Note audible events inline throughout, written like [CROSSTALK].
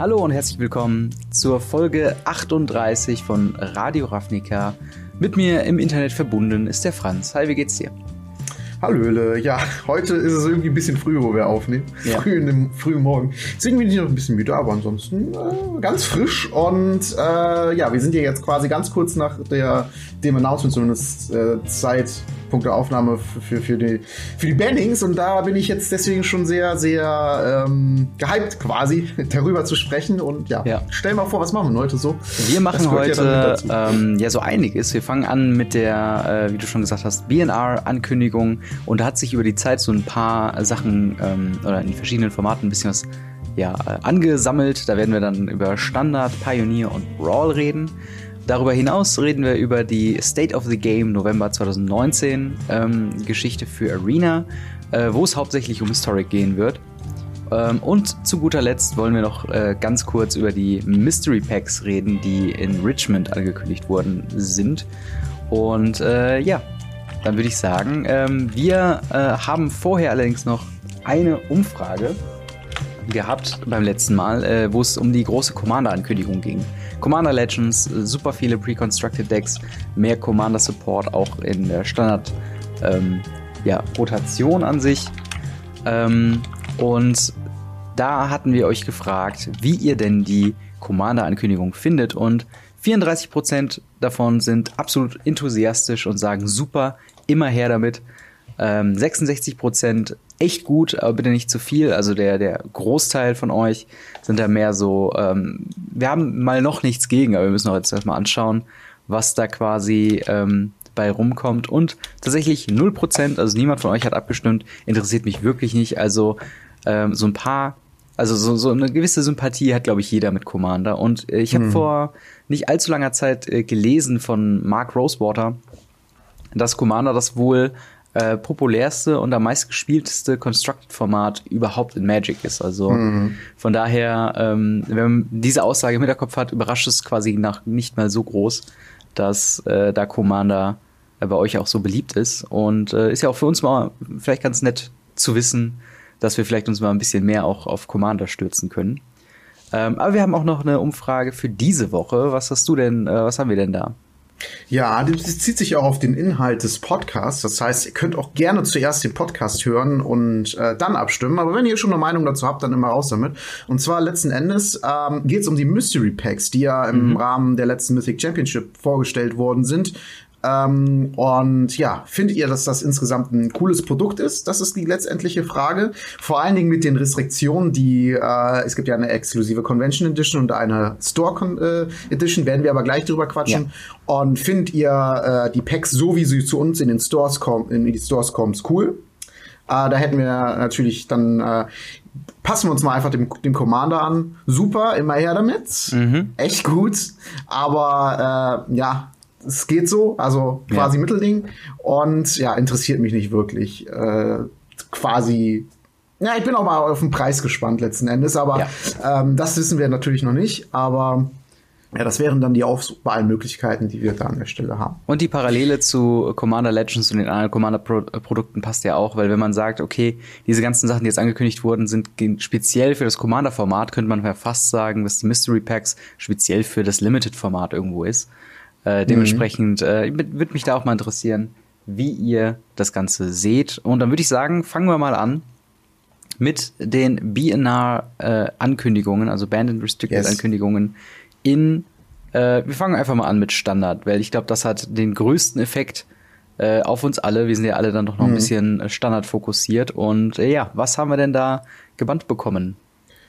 Hallo und herzlich willkommen zur Folge 38 von Radio Ravnica. Mit mir im Internet verbunden ist der Franz. Hi, wie geht's dir? Hallöle, ja, heute ist es irgendwie ein bisschen früh, wo wir aufnehmen. Ja. Früh in dem frühen Morgen. Deswegen bin ich noch ein bisschen müde, aber ansonsten äh, ganz frisch. Und äh, ja, wir sind hier jetzt quasi ganz kurz nach der, dem Announcement, zumindest äh, Zeit Punkte Aufnahme für, für, die, für die Bannings und da bin ich jetzt deswegen schon sehr, sehr ähm, gehypt quasi, [LAUGHS] darüber zu sprechen und ja, ja. stell mal vor, was machen wir heute so? Wir machen heute ja, ähm, ja so einiges. Wir fangen an mit der, äh, wie du schon gesagt hast, BNR-Ankündigung und da hat sich über die Zeit so ein paar Sachen ähm, oder in verschiedenen Formaten ein bisschen was ja, äh, angesammelt. Da werden wir dann über Standard, Pioneer und Brawl reden. Darüber hinaus reden wir über die State of the Game November 2019 ähm, Geschichte für Arena, äh, wo es hauptsächlich um Historic gehen wird. Ähm, und zu guter Letzt wollen wir noch äh, ganz kurz über die Mystery Packs reden, die in Richmond angekündigt worden sind. Und äh, ja, dann würde ich sagen, ähm, wir äh, haben vorher allerdings noch eine Umfrage gehabt beim letzten Mal, äh, wo es um die große Commander-Ankündigung ging. Commander Legends, super viele Pre-Constructed Decks, mehr Commander Support auch in der Standard ähm, ja, Rotation an sich. Ähm, und da hatten wir euch gefragt, wie ihr denn die Commander-Ankündigung findet und 34% davon sind absolut enthusiastisch und sagen super, immer her damit. Ähm, 66% echt gut, aber bitte nicht zu viel. Also der, der Großteil von euch sind da mehr so, ähm, wir haben mal noch nichts gegen, aber wir müssen auch jetzt erstmal anschauen, was da quasi ähm, bei rumkommt. Und tatsächlich 0%, also niemand von euch hat abgestimmt, interessiert mich wirklich nicht. Also ähm, so ein paar, also so, so eine gewisse Sympathie hat, glaube ich, jeder mit Commander. Und äh, ich habe hm. vor nicht allzu langer Zeit äh, gelesen von Mark Rosewater, dass Commander das wohl äh, populärste und am meistgespielteste Constructed-Format überhaupt in Magic ist. Also mhm. von daher, ähm, wenn man diese Aussage im Hinterkopf hat, überrascht es quasi nach nicht mal so groß, dass äh, da Commander äh, bei euch auch so beliebt ist. Und äh, ist ja auch für uns mal vielleicht ganz nett zu wissen, dass wir vielleicht uns mal ein bisschen mehr auch auf Commander stürzen können. Ähm, aber wir haben auch noch eine Umfrage für diese Woche. Was hast du denn, äh, was haben wir denn da? Ja, das zieht sich auch auf den Inhalt des Podcasts. Das heißt, ihr könnt auch gerne zuerst den Podcast hören und äh, dann abstimmen. Aber wenn ihr schon eine Meinung dazu habt, dann immer raus damit. Und zwar letzten Endes ähm, geht es um die Mystery Packs, die ja im mhm. Rahmen der letzten Mythic Championship vorgestellt worden sind. Ähm, und ja, findet ihr, dass das insgesamt ein cooles Produkt ist? Das ist die letztendliche Frage. Vor allen Dingen mit den Restriktionen, die äh, es gibt ja eine exklusive Convention Edition und eine Store äh, Edition, werden wir aber gleich drüber quatschen. Ja. Und findet ihr äh, die Packs so, wie sie zu uns in den Stores kommen, in die Stores kommen, cool? Äh, da hätten wir natürlich dann äh, passen wir uns mal einfach dem, dem Commander an. Super, immer her damit. Mhm. Echt gut. Aber äh, ja, es geht so, also quasi ja. Mittelding. Und ja, interessiert mich nicht wirklich. Äh, quasi. Ja, ich bin auch mal auf den Preis gespannt letzten Endes, aber ja. ähm, das wissen wir natürlich noch nicht. Aber ja, das wären dann die Auswahlmöglichkeiten, die wir da an der Stelle haben. Und die Parallele zu Commander Legends und den anderen Commander-Produkten passt ja auch, weil wenn man sagt, okay, diese ganzen Sachen, die jetzt angekündigt wurden, sind speziell für das Commander-Format, könnte man ja fast sagen, dass die Mystery Packs speziell für das Limited-Format irgendwo ist. Äh, dementsprechend äh, würde mich da auch mal interessieren, wie ihr das Ganze seht. Und dann würde ich sagen, fangen wir mal an mit den BNR-Ankündigungen, äh, also Band and Restricted-Ankündigungen yes. in äh, wir fangen einfach mal an mit Standard, weil ich glaube, das hat den größten Effekt äh, auf uns alle. Wir sind ja alle dann doch noch mhm. ein bisschen Standard fokussiert. Und äh, ja, was haben wir denn da gebannt bekommen?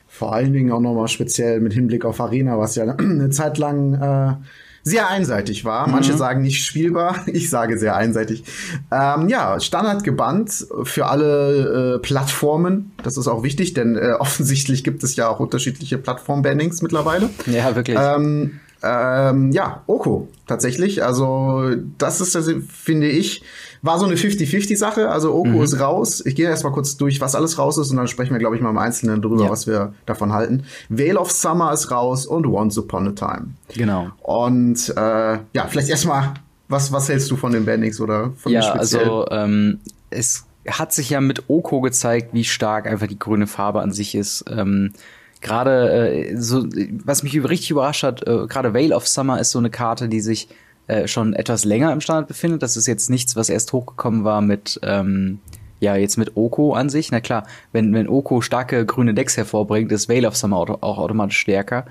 Vor allen Dingen auch nochmal speziell mit Hinblick auf Arena, was ja [CLEARS THROAT] eine Zeit lang äh, sehr einseitig war. Manche mhm. sagen nicht spielbar, [LAUGHS] ich sage sehr einseitig. Ähm, ja, Standard gebannt für alle äh, Plattformen. Das ist auch wichtig, denn äh, [LAUGHS] offensichtlich gibt es ja auch unterschiedliche Plattform-Bannings mittlerweile. Ja, wirklich. Ähm, ähm, ja, Oko tatsächlich. Also das ist, das, finde ich, war so eine 50-50-Sache. Also Oko mhm. ist raus. Ich gehe erstmal kurz durch, was alles raus ist und dann sprechen wir, glaube ich, mal im Einzelnen drüber, ja. was wir davon halten. Veil of Summer ist raus und Once Upon a Time. Genau. Und äh, ja, vielleicht erstmal, was, was hältst du von den Bandings oder von Ja, also ähm, es hat sich ja mit Oko gezeigt, wie stark einfach die grüne Farbe an sich ist. Ähm, gerade äh, so, was mich richtig überrascht hat, äh, gerade Veil of Summer ist so eine Karte, die sich äh, schon etwas länger im Standard befindet. Das ist jetzt nichts, was erst hochgekommen war mit ähm, ja, jetzt mit Oko an sich, na klar, wenn, wenn Oko starke grüne Decks hervorbringt, ist Veil of Summer auch automatisch stärker.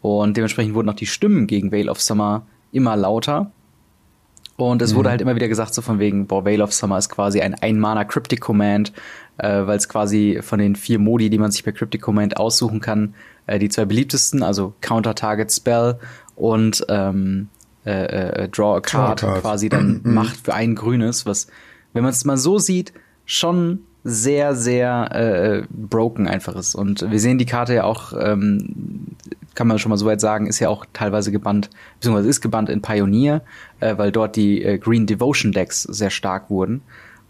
Und dementsprechend wurden auch die Stimmen gegen Veil of Summer immer lauter. Und es mhm. wurde halt immer wieder gesagt, so von wegen, boah, Veil of Summer ist quasi ein Ein-Mana Cryptic Command, äh, weil es quasi von den vier Modi, die man sich bei Cryptic Command aussuchen kann, äh, die zwei beliebtesten, also Counter Target Spell und ähm, äh, äh, Draw a Card, Draw a card. quasi dann mhm. macht für ein grünes, was, wenn man es mal so sieht, schon sehr, sehr äh, broken einfach ist. Und wir sehen die Karte ja auch, ähm, kann man schon mal soweit sagen, ist ja auch teilweise gebannt, beziehungsweise ist gebannt in Pioneer, äh, weil dort die äh, Green Devotion Decks sehr stark wurden.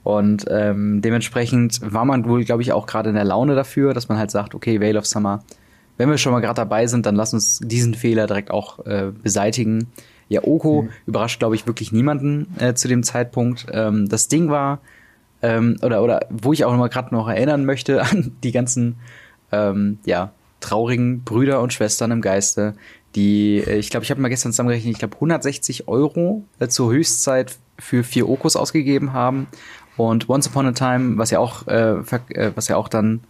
Und ähm, dementsprechend war man wohl, glaube ich, auch gerade in der Laune dafür, dass man halt sagt, okay, Veil of Summer, wenn wir schon mal gerade dabei sind, dann lass uns diesen Fehler direkt auch äh, beseitigen. Ja, Oko mhm. überrascht, glaube ich, wirklich niemanden äh, zu dem Zeitpunkt. Ähm, das Ding war, ähm, oder, oder wo ich auch mal gerade noch erinnern möchte [LAUGHS] an die ganzen, ähm, ja, traurigen Brüder und Schwestern im Geiste, die, äh, ich glaube, ich habe mal gestern zusammengerechnet, ich glaube 160 Euro äh, zur Höchstzeit für vier Okos ausgegeben haben und Once Upon a Time, was ja auch, äh, äh was ja auch dann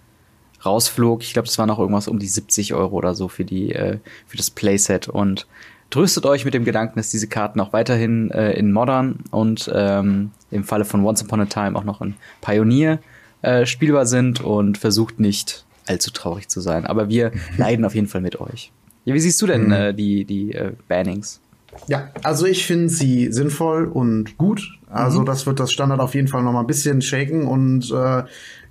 rausflog, ich glaube, das waren auch irgendwas um die 70 Euro oder so für die, äh, für das Playset und tröstet euch mit dem Gedanken, dass diese Karten auch weiterhin äh, in Modern und ähm, im Falle von Once Upon a Time auch noch in Pioneer äh, spielbar sind und versucht nicht allzu traurig zu sein. Aber wir [LAUGHS] leiden auf jeden Fall mit euch. Ja, wie siehst du denn mhm. äh, die, die äh, Bannings? Ja, also ich finde sie sinnvoll und gut. Also mhm. das wird das Standard auf jeden Fall noch mal ein bisschen shaken und äh,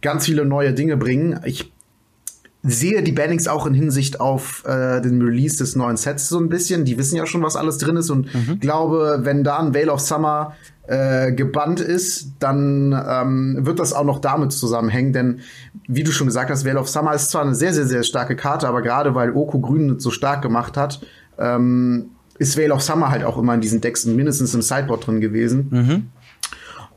ganz viele neue Dinge bringen. Ich sehe die Bannings auch in Hinsicht auf äh, den Release des neuen Sets so ein bisschen. Die wissen ja schon, was alles drin ist und mhm. glaube, wenn da ein Veil of Summer äh, gebannt ist, dann ähm, wird das auch noch damit zusammenhängen, denn wie du schon gesagt hast, Veil of Summer ist zwar eine sehr, sehr, sehr starke Karte, aber gerade weil Oko Grün so stark gemacht hat, ähm, ist Veil of Summer halt auch immer in diesen Decks mindestens im Sideboard drin gewesen. Mhm.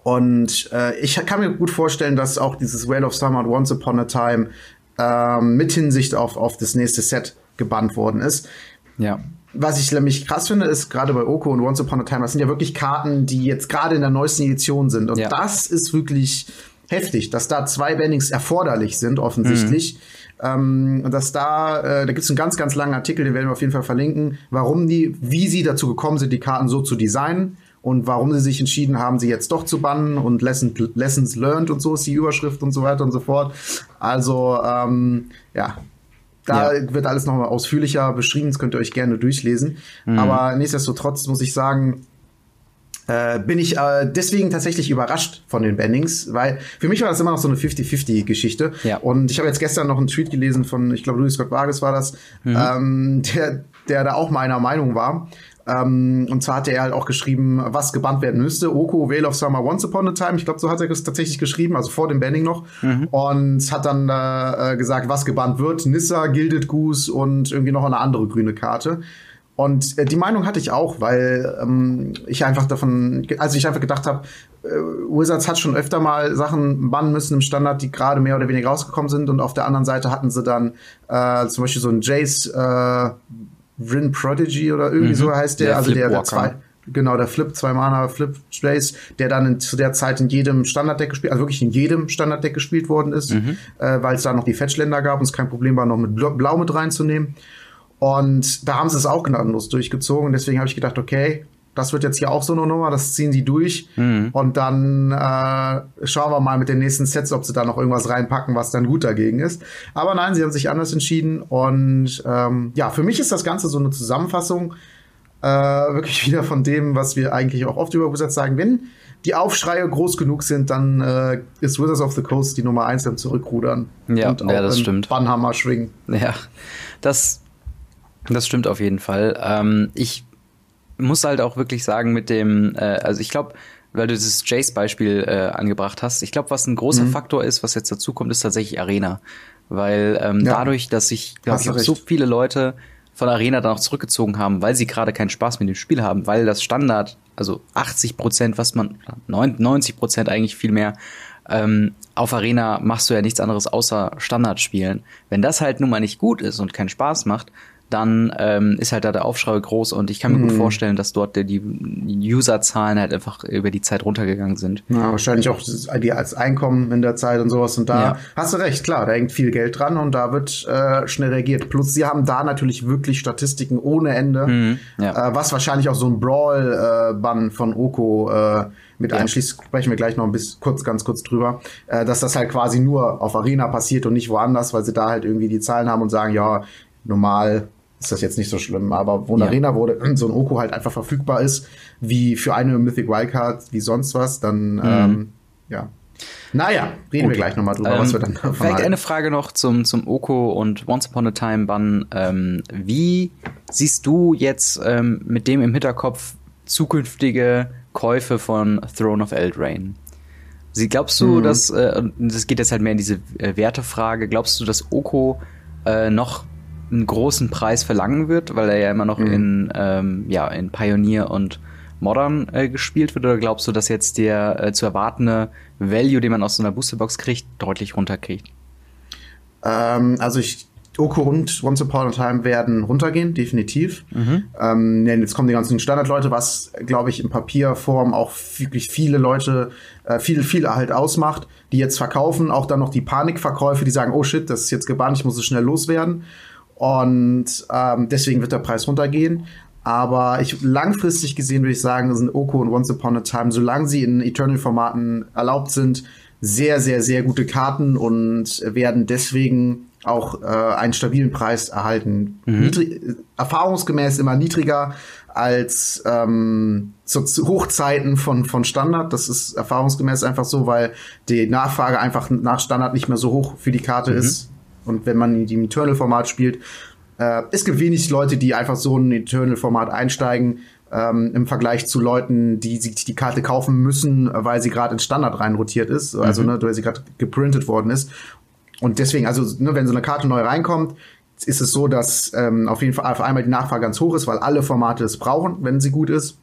Und äh, ich kann mir gut vorstellen, dass auch dieses Veil of Summer und Once Upon a Time ähm, mit Hinsicht auf, auf das nächste Set gebannt worden ist. Ja. Was ich nämlich krass finde, ist gerade bei Oko und Once Upon a Time, das sind ja wirklich Karten, die jetzt gerade in der neuesten Edition sind. Und ja. das ist wirklich heftig, dass da zwei Bannings erforderlich sind, offensichtlich. Mhm. Ähm, dass da, äh, da gibt es einen ganz, ganz langen Artikel, den werden wir auf jeden Fall verlinken, warum die, wie sie dazu gekommen sind, die Karten so zu designen und warum sie sich entschieden haben, sie jetzt doch zu bannen und Lesson, Lessons Learned und so ist die Überschrift und so weiter und so fort. Also, ähm, ja, da ja. wird alles nochmal ausführlicher beschrieben, das könnt ihr euch gerne durchlesen. Mhm. Aber nichtsdestotrotz muss ich sagen, äh, bin ich äh, deswegen tatsächlich überrascht von den Bannings, weil für mich war das immer noch so eine 50-50-Geschichte. Ja. Und ich habe jetzt gestern noch einen Tweet gelesen von, ich glaube, Louis Scott Vargas war das, mhm. ähm, der, der da auch meiner Meinung war. Ähm, und zwar hat er halt auch geschrieben, was gebannt werden müsste. Oko, Veil of Summer, Once Upon a Time. Ich glaube, so hat er es tatsächlich geschrieben, also vor dem Banning noch. Mhm. Und hat dann äh, gesagt, was gebannt wird. Nissa, Gilded Goose und irgendwie noch eine andere grüne Karte. Und äh, die Meinung hatte ich auch, weil ähm, ich einfach davon, also ich einfach gedacht habe, äh, Wizards hat schon öfter mal Sachen bannen müssen im Standard, die gerade mehr oder weniger rausgekommen sind. Und auf der anderen Seite hatten sie dann äh, zum Beispiel so ein Jace äh, Rin Prodigy oder irgendwie mhm. so heißt der, der also der, der zwei, genau, der Flip, zwei Mana Flip Space, der dann in, zu der Zeit in jedem Standarddeck gespielt, also wirklich in jedem Standarddeck gespielt worden ist, mhm. äh, weil es da noch die Fetchländer gab und es kein Problem war, noch mit Blau mit reinzunehmen. Und da haben sie es auch gnadenlos durchgezogen. Deswegen habe ich gedacht, okay, das wird jetzt hier auch so eine Nummer, das ziehen sie durch. Mhm. Und dann äh, schauen wir mal mit den nächsten Sets, ob sie da noch irgendwas reinpacken, was dann gut dagegen ist. Aber nein, sie haben sich anders entschieden. Und ähm, ja, für mich ist das Ganze so eine Zusammenfassung äh, wirklich [LAUGHS] wieder von dem, was wir eigentlich auch oft über Wizards sagen. Wenn die Aufschreie groß genug sind, dann äh, ist Wizards of the Coast die Nummer eins im Zurückrudern. Ja, und ja das stimmt. Bannhammer schwingen. Ja, das, das stimmt auf jeden Fall. Ähm, ich muss halt auch wirklich sagen, mit dem, äh, also ich glaube, weil du dieses Jace-Beispiel äh, angebracht hast, ich glaube, was ein großer mhm. Faktor ist, was jetzt dazu kommt, ist tatsächlich Arena. Weil ähm, ja. dadurch, dass sich, glaube ich, auch so viele Leute von Arena dann auch zurückgezogen haben, weil sie gerade keinen Spaß mit dem Spiel haben, weil das Standard, also 80 Prozent, was man, 90 Prozent eigentlich viel mehr, ähm, auf Arena machst du ja nichts anderes außer Standard spielen. Wenn das halt nun mal nicht gut ist und keinen Spaß macht, dann ähm, ist halt da der Aufschrei groß und ich kann mir mhm. gut vorstellen, dass dort die Userzahlen halt einfach über die Zeit runtergegangen sind. Ja, wahrscheinlich auch die als Einkommen in der Zeit und sowas und da ja. hast du recht, klar, da hängt viel Geld dran und da wird äh, schnell reagiert. Plus sie haben da natürlich wirklich Statistiken ohne Ende, mhm, ja. äh, was wahrscheinlich auch so ein Brawl-Bann äh, von Oko äh, mit ja. einschließt, sprechen wir gleich noch ein bisschen kurz, ganz kurz drüber, äh, dass das halt quasi nur auf Arena passiert und nicht woanders, weil sie da halt irgendwie die Zahlen haben und sagen, ja, normal ist das jetzt nicht so schlimm. Aber wo ja. Arena, wo [CLEARS THROAT] so ein Oko halt einfach verfügbar ist, wie für eine Mythic Wildcard, wie sonst was, dann, mhm. ähm, ja. Naja, reden Gut. wir gleich nochmal drüber, ähm, was wir dann davon Vielleicht halten. eine Frage noch zum, zum Oko und Once Upon a Time Bann. Ähm, wie siehst du jetzt ähm, mit dem im Hinterkopf zukünftige Käufe von Throne of Eldraine? Sie glaubst du, mhm. dass, äh, das geht jetzt halt mehr in diese äh, Wertefrage, glaubst du, dass Oko äh, noch einen großen Preis verlangen wird, weil er ja immer noch mhm. in, ähm, ja, in Pioneer und Modern äh, gespielt wird? Oder glaubst du, dass jetzt der äh, zu erwartende Value, den man aus so einer Boosterbox kriegt, deutlich runterkriegt? Ähm, also ich Oko und Once Upon a Time werden runtergehen, definitiv. Mhm. Ähm, jetzt kommen die ganzen Standardleute, was, glaube ich, in Papierform auch wirklich viele Leute, äh, viel, viel halt ausmacht, die jetzt verkaufen. Auch dann noch die Panikverkäufe, die sagen, oh shit, das ist jetzt gebannt, ich muss es schnell loswerden. Und ähm, deswegen wird der Preis runtergehen. Aber ich langfristig gesehen würde ich sagen, sind Oko und Once Upon a Time, solange sie in Eternal-Formaten erlaubt sind, sehr, sehr, sehr gute Karten und werden deswegen auch äh, einen stabilen Preis erhalten. Mhm. Niedrig, erfahrungsgemäß immer niedriger als ähm, zu, Hochzeiten von, von Standard. Das ist erfahrungsgemäß einfach so, weil die Nachfrage einfach nach Standard nicht mehr so hoch für die Karte mhm. ist. Und wenn man die im Eternal-Format spielt, äh, es gibt wenig Leute, die einfach so ein Eternal-Format einsteigen, ähm, im Vergleich zu Leuten, die sich die Karte kaufen müssen, weil sie gerade in Standard reinrotiert ist, also mhm. ne, weil sie gerade geprintet worden ist. Und deswegen, also ne, wenn so eine Karte neu reinkommt, ist es so, dass ähm, auf jeden Fall auf einmal die Nachfrage ganz hoch ist, weil alle Formate es brauchen, wenn sie gut ist.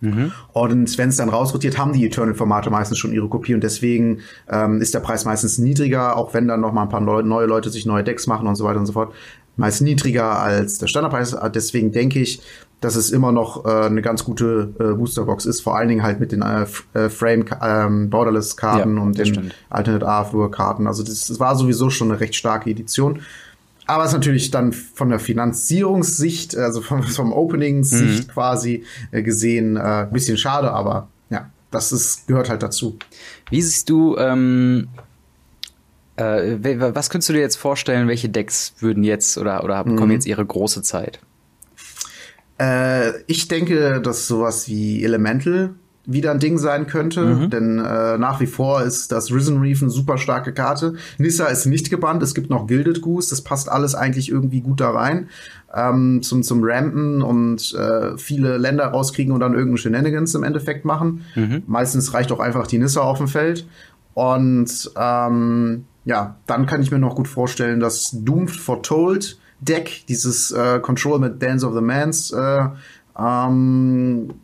Mhm. Und wenn es dann rausrotiert, haben die Eternal-Formate meistens schon ihre Kopie und deswegen ähm, ist der Preis meistens niedriger, auch wenn dann noch mal ein paar neue, Leute sich neue Decks machen und so weiter und so fort. Meist niedriger als der Standardpreis. Deswegen denke ich, dass es immer noch äh, eine ganz gute äh, Boosterbox ist, vor allen Dingen halt mit den äh, äh Frame ähm, Borderless Karten ja, und den stimmt. Alternate Artwork Karten. Also das, das war sowieso schon eine recht starke Edition. Aber es ist natürlich dann von der Finanzierungssicht, also vom, [LAUGHS] vom Opening-Sicht mhm. quasi äh, gesehen, äh, ein bisschen schade, aber ja, das ist, gehört halt dazu. Wie siehst du, ähm, äh, was könntest du dir jetzt vorstellen, welche Decks würden jetzt oder, oder bekommen mhm. jetzt ihre große Zeit? Äh, ich denke, dass sowas wie Elemental wieder ein Ding sein könnte, mhm. denn äh, nach wie vor ist das Risen Reef eine super starke Karte. Nissa ist nicht gebannt, es gibt noch Gilded Goose, das passt alles eigentlich irgendwie gut da rein. Ähm, zum, zum Rampen und äh, viele Länder rauskriegen und dann irgendeinen Shenanigans im Endeffekt machen. Mhm. Meistens reicht auch einfach die Nissa auf dem Feld. Und ähm, ja, dann kann ich mir noch gut vorstellen, dass Doomed Foretold Deck, dieses äh, Control mit Dance of the Mans, äh, ähm,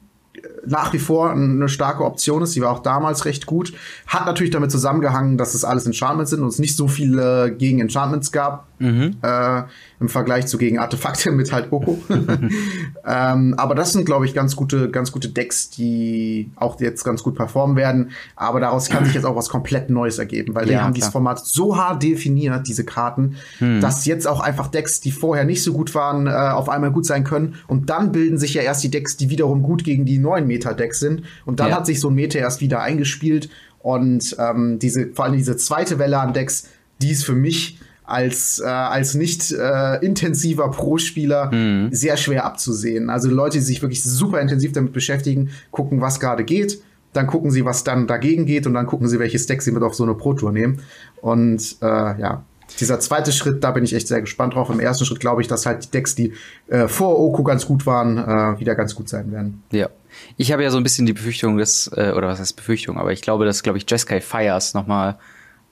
nach wie vor eine starke Option ist. Die war auch damals recht gut. Hat natürlich damit zusammengehangen, dass es alles Enchantments sind und es nicht so viele gegen Enchantments gab. Mhm. Äh, im Vergleich zu gegen Artefakte mit halt Oko. [LAUGHS] ähm, aber das sind, glaube ich, ganz gute, ganz gute Decks, die auch jetzt ganz gut performen werden. Aber daraus kann sich jetzt auch was komplett Neues ergeben, weil ja, die haben klar. dieses Format so hart definiert, diese Karten, hm. dass jetzt auch einfach Decks, die vorher nicht so gut waren, äh, auf einmal gut sein können. Und dann bilden sich ja erst die Decks, die wiederum gut gegen die neuen Meta-Decks sind. Und dann ja. hat sich so ein Meta erst wieder eingespielt. Und ähm, diese, vor allem diese zweite Welle an Decks, die ist für mich als, äh, als nicht äh, intensiver Pro-Spieler mhm. sehr schwer abzusehen. Also Leute, die sich wirklich super intensiv damit beschäftigen, gucken, was gerade geht, dann gucken sie, was dann dagegen geht und dann gucken sie, welches Deck sie mit auf so eine Pro-Tour nehmen. Und äh, ja, dieser zweite Schritt, da bin ich echt sehr gespannt drauf. Im ersten Schritt glaube ich, dass halt die Decks, die äh, vor Oko ganz gut waren, äh, wieder ganz gut sein werden. Ja. Ich habe ja so ein bisschen die Befürchtung, dass, äh, oder was heißt Befürchtung, aber ich glaube, dass, glaube ich, Jeskai Fires nochmal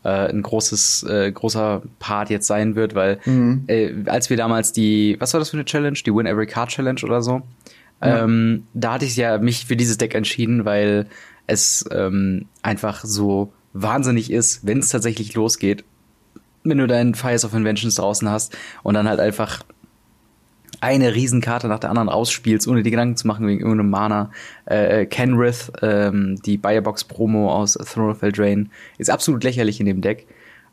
äh, ein großes, äh, großer Part jetzt sein wird, weil mhm. äh, als wir damals die, was war das für eine Challenge? Die Win Every Card Challenge oder so? Ja. Ähm, da hatte ich ja mich für dieses Deck entschieden, weil es ähm, einfach so wahnsinnig ist, wenn es tatsächlich losgeht, wenn du deinen Fires of Inventions draußen hast und dann halt einfach eine Riesenkarte nach der anderen ausspielst, ohne die Gedanken zu machen wegen irgendeinem Mana. Äh, äh Kenrith, ähm, die Biobox Promo aus Throne of Eldraine, ist absolut lächerlich in dem Deck.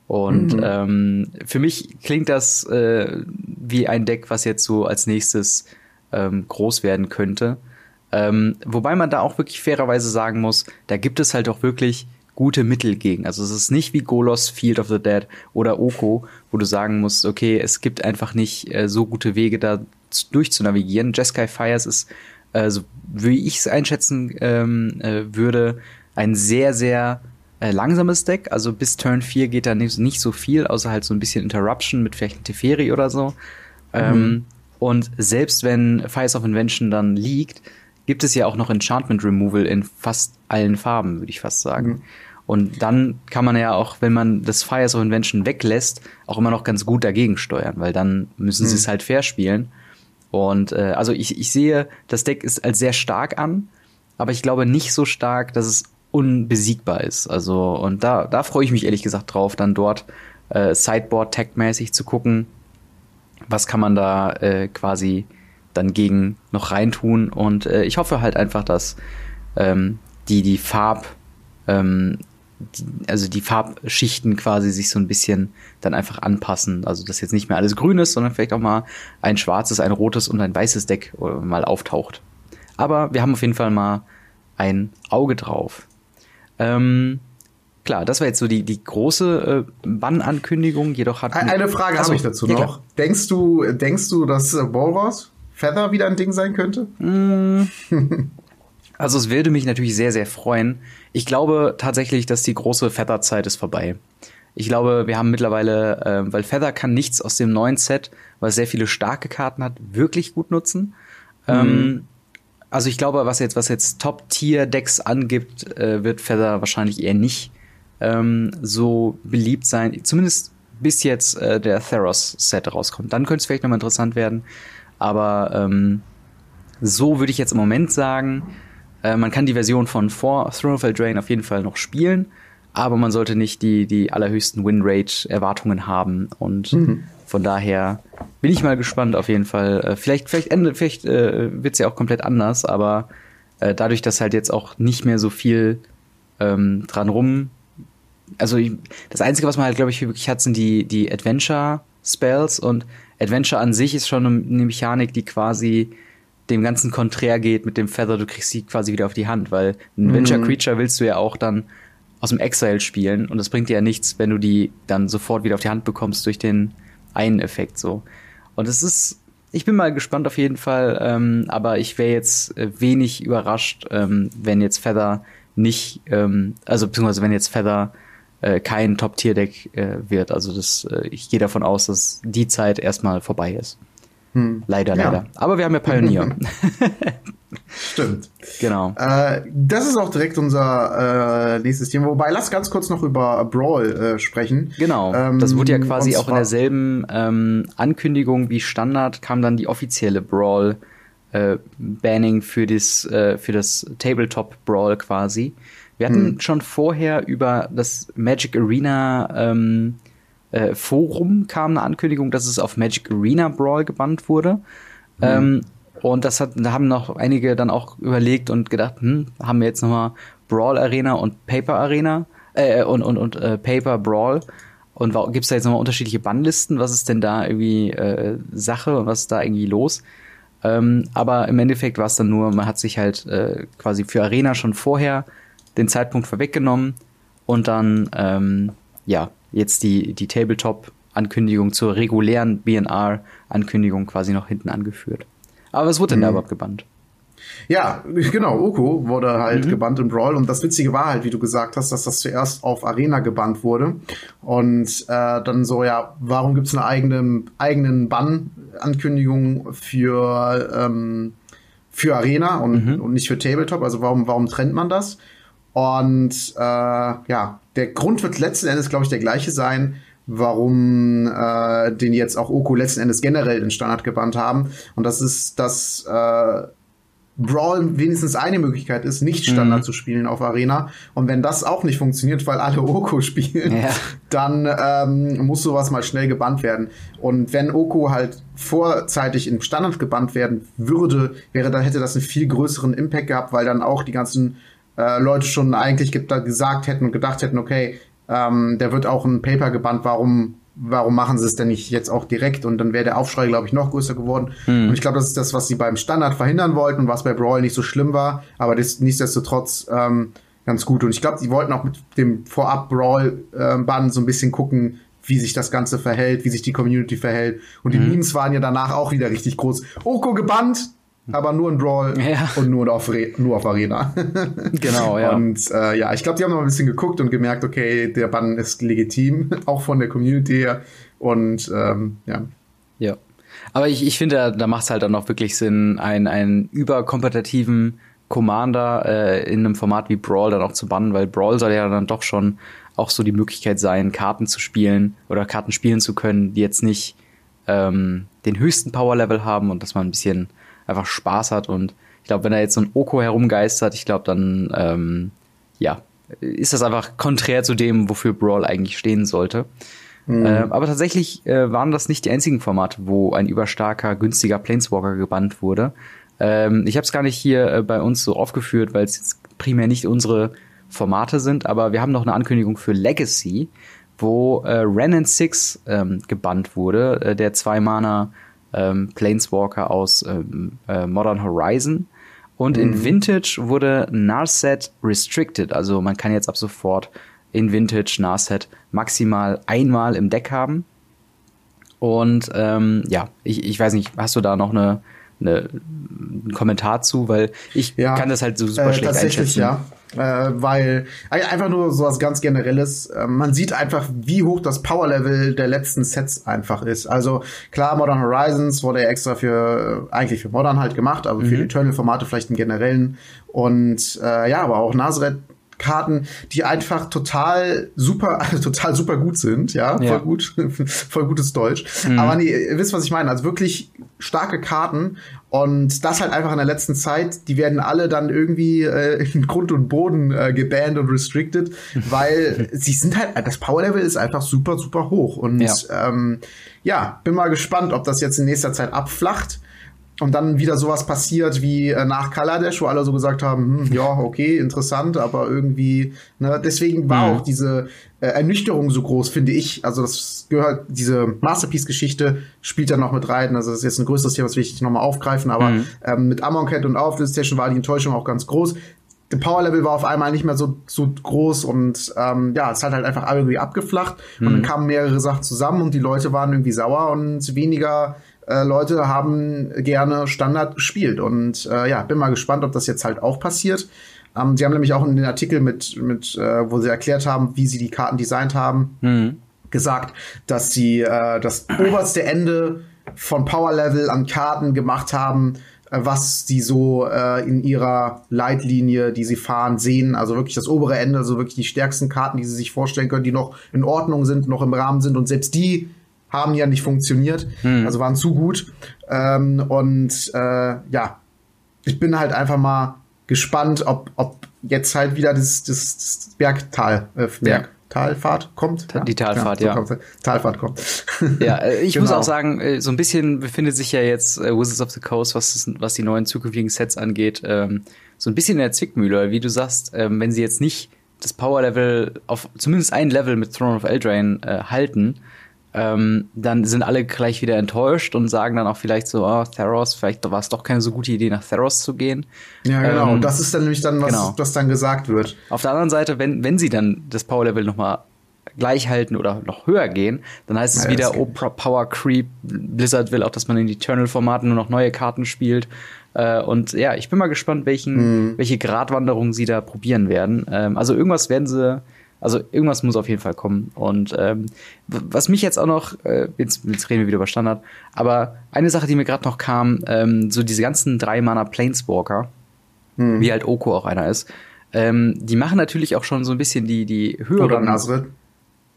Und mhm. ähm, für mich klingt das äh, wie ein Deck, was jetzt so als nächstes ähm, groß werden könnte. Ähm, wobei man da auch wirklich fairerweise sagen muss, da gibt es halt auch wirklich gute Mittel gegen. Also es ist nicht wie Golos Field of the Dead oder Oko, wo du sagen musst, okay, es gibt einfach nicht äh, so gute Wege da durchzunavigieren. Jeskai Fires ist, äh, so wie ich es einschätzen ähm, äh, würde, ein sehr, sehr äh, langsames Deck. Also bis Turn 4 geht da nicht, nicht, so viel, außer halt so ein bisschen Interruption mit vielleicht Teferi oder so. Ähm, mhm. Ähm, und selbst wenn Fires of Invention dann liegt, gibt es ja auch noch Enchantment Removal in fast allen Farben, würde ich fast sagen. Mhm. Und dann kann man ja auch, wenn man das Fires of Invention weglässt, auch immer noch ganz gut dagegen steuern, weil dann müssen mhm. sie es halt fair spielen. Und äh, also ich, ich sehe, das Deck ist als sehr stark an, aber ich glaube nicht so stark, dass es unbesiegbar ist. Also, und da, da freue ich mich ehrlich gesagt drauf, dann dort äh, Sideboard-Tag-mäßig zu gucken, was kann man da äh, quasi dann gegen noch reintun. Und äh, ich hoffe halt einfach, dass ähm, die, die Farb, ähm, also die Farbschichten quasi sich so ein bisschen dann einfach anpassen. Also dass jetzt nicht mehr alles grün ist, sondern vielleicht auch mal ein schwarzes, ein rotes und ein weißes Deck äh, mal auftaucht. Aber wir haben auf jeden Fall mal ein Auge drauf. Ähm, klar, das war jetzt so die, die große äh, Bannankündigung, jedoch hat. Eine Frage habe ich dazu noch. Klar. Denkst du, denkst du, dass äh, Boros Feather wieder ein Ding sein könnte? Mm. [LAUGHS] also es würde mich natürlich sehr, sehr freuen. Ich glaube tatsächlich, dass die große Feather-Zeit ist vorbei. Ich glaube, wir haben mittlerweile, äh, weil Feather kann nichts aus dem neuen Set, weil es sehr viele starke Karten hat, wirklich gut nutzen. Mhm. Ähm, also ich glaube, was jetzt, was jetzt Top-Tier-Decks angibt, äh, wird Feather wahrscheinlich eher nicht ähm, so beliebt sein. Zumindest bis jetzt äh, der Theros-Set rauskommt. Dann könnte es vielleicht nochmal interessant werden. Aber ähm, so würde ich jetzt im Moment sagen, äh, man kann die Version von vor Throne of Eldraine auf jeden Fall noch spielen, aber man sollte nicht die, die allerhöchsten Win-Rate-Erwartungen haben. Und mhm. Von daher bin ich mal gespannt auf jeden Fall. Äh, vielleicht, vielleicht vielleicht äh, wird es ja auch komplett anders, aber äh, dadurch, dass halt jetzt auch nicht mehr so viel ähm, dran rum. Also ich, das Einzige, was man halt, glaube ich, wirklich hat, sind die, die Adventure-Spells und Adventure an sich ist schon eine Mechanik, die quasi dem ganzen konträr geht mit dem Feather, du kriegst sie quasi wieder auf die Hand, weil ein mhm. Adventure Creature willst du ja auch dann aus dem Exile spielen und das bringt dir ja nichts, wenn du die dann sofort wieder auf die Hand bekommst durch den einen Effekt so. Und es ist, ich bin mal gespannt auf jeden Fall, ähm, aber ich wäre jetzt äh, wenig überrascht, ähm, wenn jetzt Feather nicht, ähm, also beziehungsweise wenn jetzt Feather äh, kein Top-Tier-Deck äh, wird. Also das, äh, ich gehe davon aus, dass die Zeit erstmal vorbei ist. Hm. Leider, ja. leider. Aber wir haben ja Pioneer. [LAUGHS] Stimmt. Genau. Äh, das ist auch direkt unser äh, nächstes Thema. Wobei, lass ganz kurz noch über Brawl äh, sprechen. Genau. Ähm, das wurde ja quasi auch in derselben ähm, Ankündigung wie Standard kam dann die offizielle Brawl äh, Banning für das äh, für das Tabletop Brawl quasi. Wir hatten hm. schon vorher über das Magic Arena ähm, äh, Forum kam eine Ankündigung, dass es auf Magic Arena Brawl gebannt wurde. Hm. Ähm, und das hat, da haben noch einige dann auch überlegt und gedacht, hm, haben wir jetzt nochmal Brawl Arena und Paper Arena äh, und, und, und äh, Paper Brawl. Und gibt es da jetzt nochmal unterschiedliche Bannlisten? Was ist denn da irgendwie äh, Sache und was ist da irgendwie los? Ähm, aber im Endeffekt war es dann nur, man hat sich halt äh, quasi für Arena schon vorher den Zeitpunkt vorweggenommen und dann, ähm, ja, jetzt die, die Tabletop-Ankündigung zur regulären BNR-Ankündigung quasi noch hinten angeführt. Aber was wurde denn mhm. da überhaupt gebannt? Ja, genau, Oko wurde halt mhm. gebannt in Brawl und das Witzige war halt, wie du gesagt hast, dass das zuerst auf Arena gebannt wurde und äh, dann so, ja, warum gibt's eine eigene eigenen Bann-Ankündigung für ähm, für Arena und, mhm. und nicht für Tabletop? Also warum warum trennt man das? Und äh, ja, der Grund wird letzten Endes, glaube ich, der gleiche sein warum äh, den jetzt auch Oko letzten Endes generell in Standard gebannt haben. Und das ist, dass äh, Brawl wenigstens eine Möglichkeit ist, nicht Standard mhm. zu spielen auf Arena. Und wenn das auch nicht funktioniert, weil alle Oko spielen, ja. [LAUGHS] dann ähm, muss sowas mal schnell gebannt werden. Und wenn Oko halt vorzeitig in Standard gebannt werden würde, wäre dann hätte das einen viel größeren Impact gehabt, weil dann auch die ganzen äh, Leute schon eigentlich gesagt hätten und gedacht hätten, okay, ähm, der wird auch ein Paper gebannt, warum warum machen sie es denn nicht jetzt auch direkt? Und dann wäre der Aufschrei, glaube ich, noch größer geworden. Hm. Und ich glaube, das ist das, was sie beim Standard verhindern wollten, was bei Brawl nicht so schlimm war, aber das nichtsdestotrotz ähm, ganz gut. Und ich glaube, die wollten auch mit dem Vorab-Brawl-Bann äh, so ein bisschen gucken, wie sich das Ganze verhält, wie sich die Community verhält. Und die mhm. Memes waren ja danach auch wieder richtig groß. Oko gebannt, aber nur in Brawl [LAUGHS] ja. und nur auf, Re nur auf Arena. [LAUGHS] genau, ja. Und äh, ja, ich glaube, die haben noch ein bisschen geguckt und gemerkt, okay, der Bann ist legitim, [LAUGHS] auch von der Community her. Und ähm, ja. Ja. Aber ich, ich finde, da, da macht es halt dann auch wirklich Sinn, einen, einen überkompetitiven Commander äh, in einem Format wie Brawl dann auch zu bannen, weil Brawl soll ja dann doch schon auch so die Möglichkeit sein, Karten zu spielen oder Karten spielen zu können, die jetzt nicht ähm, den höchsten Power-Level haben und dass man ein bisschen einfach Spaß hat. Und ich glaube, wenn da jetzt so ein Oko herumgeistert, ich glaube, dann ähm, ja, ist das einfach konträr zu dem, wofür Brawl eigentlich stehen sollte. Mhm. Äh, aber tatsächlich äh, waren das nicht die einzigen Formate, wo ein überstarker, günstiger Planeswalker gebannt wurde. Ähm, ich habe es gar nicht hier äh, bei uns so aufgeführt, weil es jetzt primär nicht unsere Formate sind, aber wir haben noch eine Ankündigung für Legacy, wo äh, Ren 6 ähm, gebannt wurde, äh, der zwei Mana ähm, Planeswalker aus ähm, äh, Modern Horizon. Und mhm. in Vintage wurde Narset restricted. Also man kann jetzt ab sofort in Vintage Narset maximal einmal im Deck haben. Und ähm, ja, ich, ich weiß nicht, hast du da noch eine, eine, einen Kommentar zu? Weil ich ja, kann das halt so super äh, schlecht tatsächlich, einschätzen. Ja äh, weil einfach nur so was ganz Generelles. Äh, man sieht einfach, wie hoch das Power-Level der letzten Sets einfach ist. Also klar, Modern Horizons wurde ja extra für eigentlich für Modern halt gemacht, aber mhm. für Eternal-Formate vielleicht im Generellen. Und äh, ja, aber auch Nazareth Karten, die einfach total super, also [LAUGHS] total super gut sind, ja, ja. voll gut, [LAUGHS] voll gutes Deutsch. Mhm. Aber nee, ihr wisst, was ich meine. Also wirklich starke Karten und das halt einfach in der letzten Zeit, die werden alle dann irgendwie äh, in Grund und Boden äh, gebannt und restricted, [LAUGHS] weil sie sind halt, das Power-Level ist einfach super, super hoch. Und ja. Ähm, ja, bin mal gespannt, ob das jetzt in nächster Zeit abflacht und dann wieder sowas passiert wie äh, nach Kaladesh, wo alle so gesagt haben, hm, ja, okay, interessant, aber irgendwie, ne, deswegen war mhm. auch diese äh, Ernüchterung so groß, finde ich. Also das gehört, diese Masterpiece-Geschichte spielt da noch mit rein. Also das ist jetzt ein größeres Thema, das will ich nochmal aufgreifen, aber mhm. ähm, mit Amonkhet und Auflistation war die Enttäuschung auch ganz groß. Der Power-Level war auf einmal nicht mehr so, so groß und ähm, ja, es hat halt einfach irgendwie abgeflacht mhm. und dann kamen mehrere Sachen zusammen und die Leute waren irgendwie sauer und weniger äh, Leute haben gerne Standard gespielt. Und äh, ja, bin mal gespannt, ob das jetzt halt auch passiert. Ähm, sie haben nämlich auch in den Artikel mit, mit äh, wo sie erklärt haben, wie sie die Karten designt haben, mhm. gesagt, dass sie äh, das oberste Ende von Power Level an Karten gemacht haben, äh, was sie so äh, in ihrer Leitlinie, die sie fahren, sehen. Also wirklich das obere Ende, also wirklich die stärksten Karten, die sie sich vorstellen können, die noch in Ordnung sind, noch im Rahmen sind und selbst die haben ja nicht funktioniert, hm. also waren zu gut. Ähm, und äh, ja, ich bin halt einfach mal gespannt, ob, ob jetzt halt wieder das, das, das Bergtal, äh, Berg. Talfahrt kommt. Die Talfahrt, ja. So Kommt, Talfahrt kommt. [LAUGHS] Ja, äh, ich genau. muss auch sagen, äh, so ein bisschen befindet sich ja jetzt äh, Wizards of the Coast, was, was die neuen zukünftigen Sets angeht, ähm, so ein bisschen in der Zwickmühle. Wie du sagst, ähm, wenn sie jetzt nicht das Power-Level auf zumindest ein Level mit Throne of Eldraine äh, halten, ähm, dann sind alle gleich wieder enttäuscht und sagen dann auch vielleicht so, oh, Theros, vielleicht war es doch keine so gute Idee, nach Theros zu gehen. Ja, genau. Ähm, und das ist dann nämlich dann, was, genau. was dann gesagt wird. Auf der anderen Seite, wenn, wenn sie dann das Power-Level nochmal gleich halten oder noch höher gehen, dann heißt es ja, wieder, oh, Power Creep, Blizzard will auch, dass man in Eternal-Formaten nur noch neue Karten spielt. Äh, und ja, ich bin mal gespannt, welchen, mhm. welche Gratwanderung sie da probieren werden. Ähm, also irgendwas werden sie also irgendwas muss auf jeden Fall kommen. Und ähm, was mich jetzt auch noch, äh, jetzt, jetzt reden wir wieder über Standard, aber eine Sache, die mir gerade noch kam, ähm, so diese ganzen drei Mana Planeswalker, hm. wie halt Oko auch einer ist, ähm, die machen natürlich auch schon so ein bisschen die, die höheren. Oder Nazareth.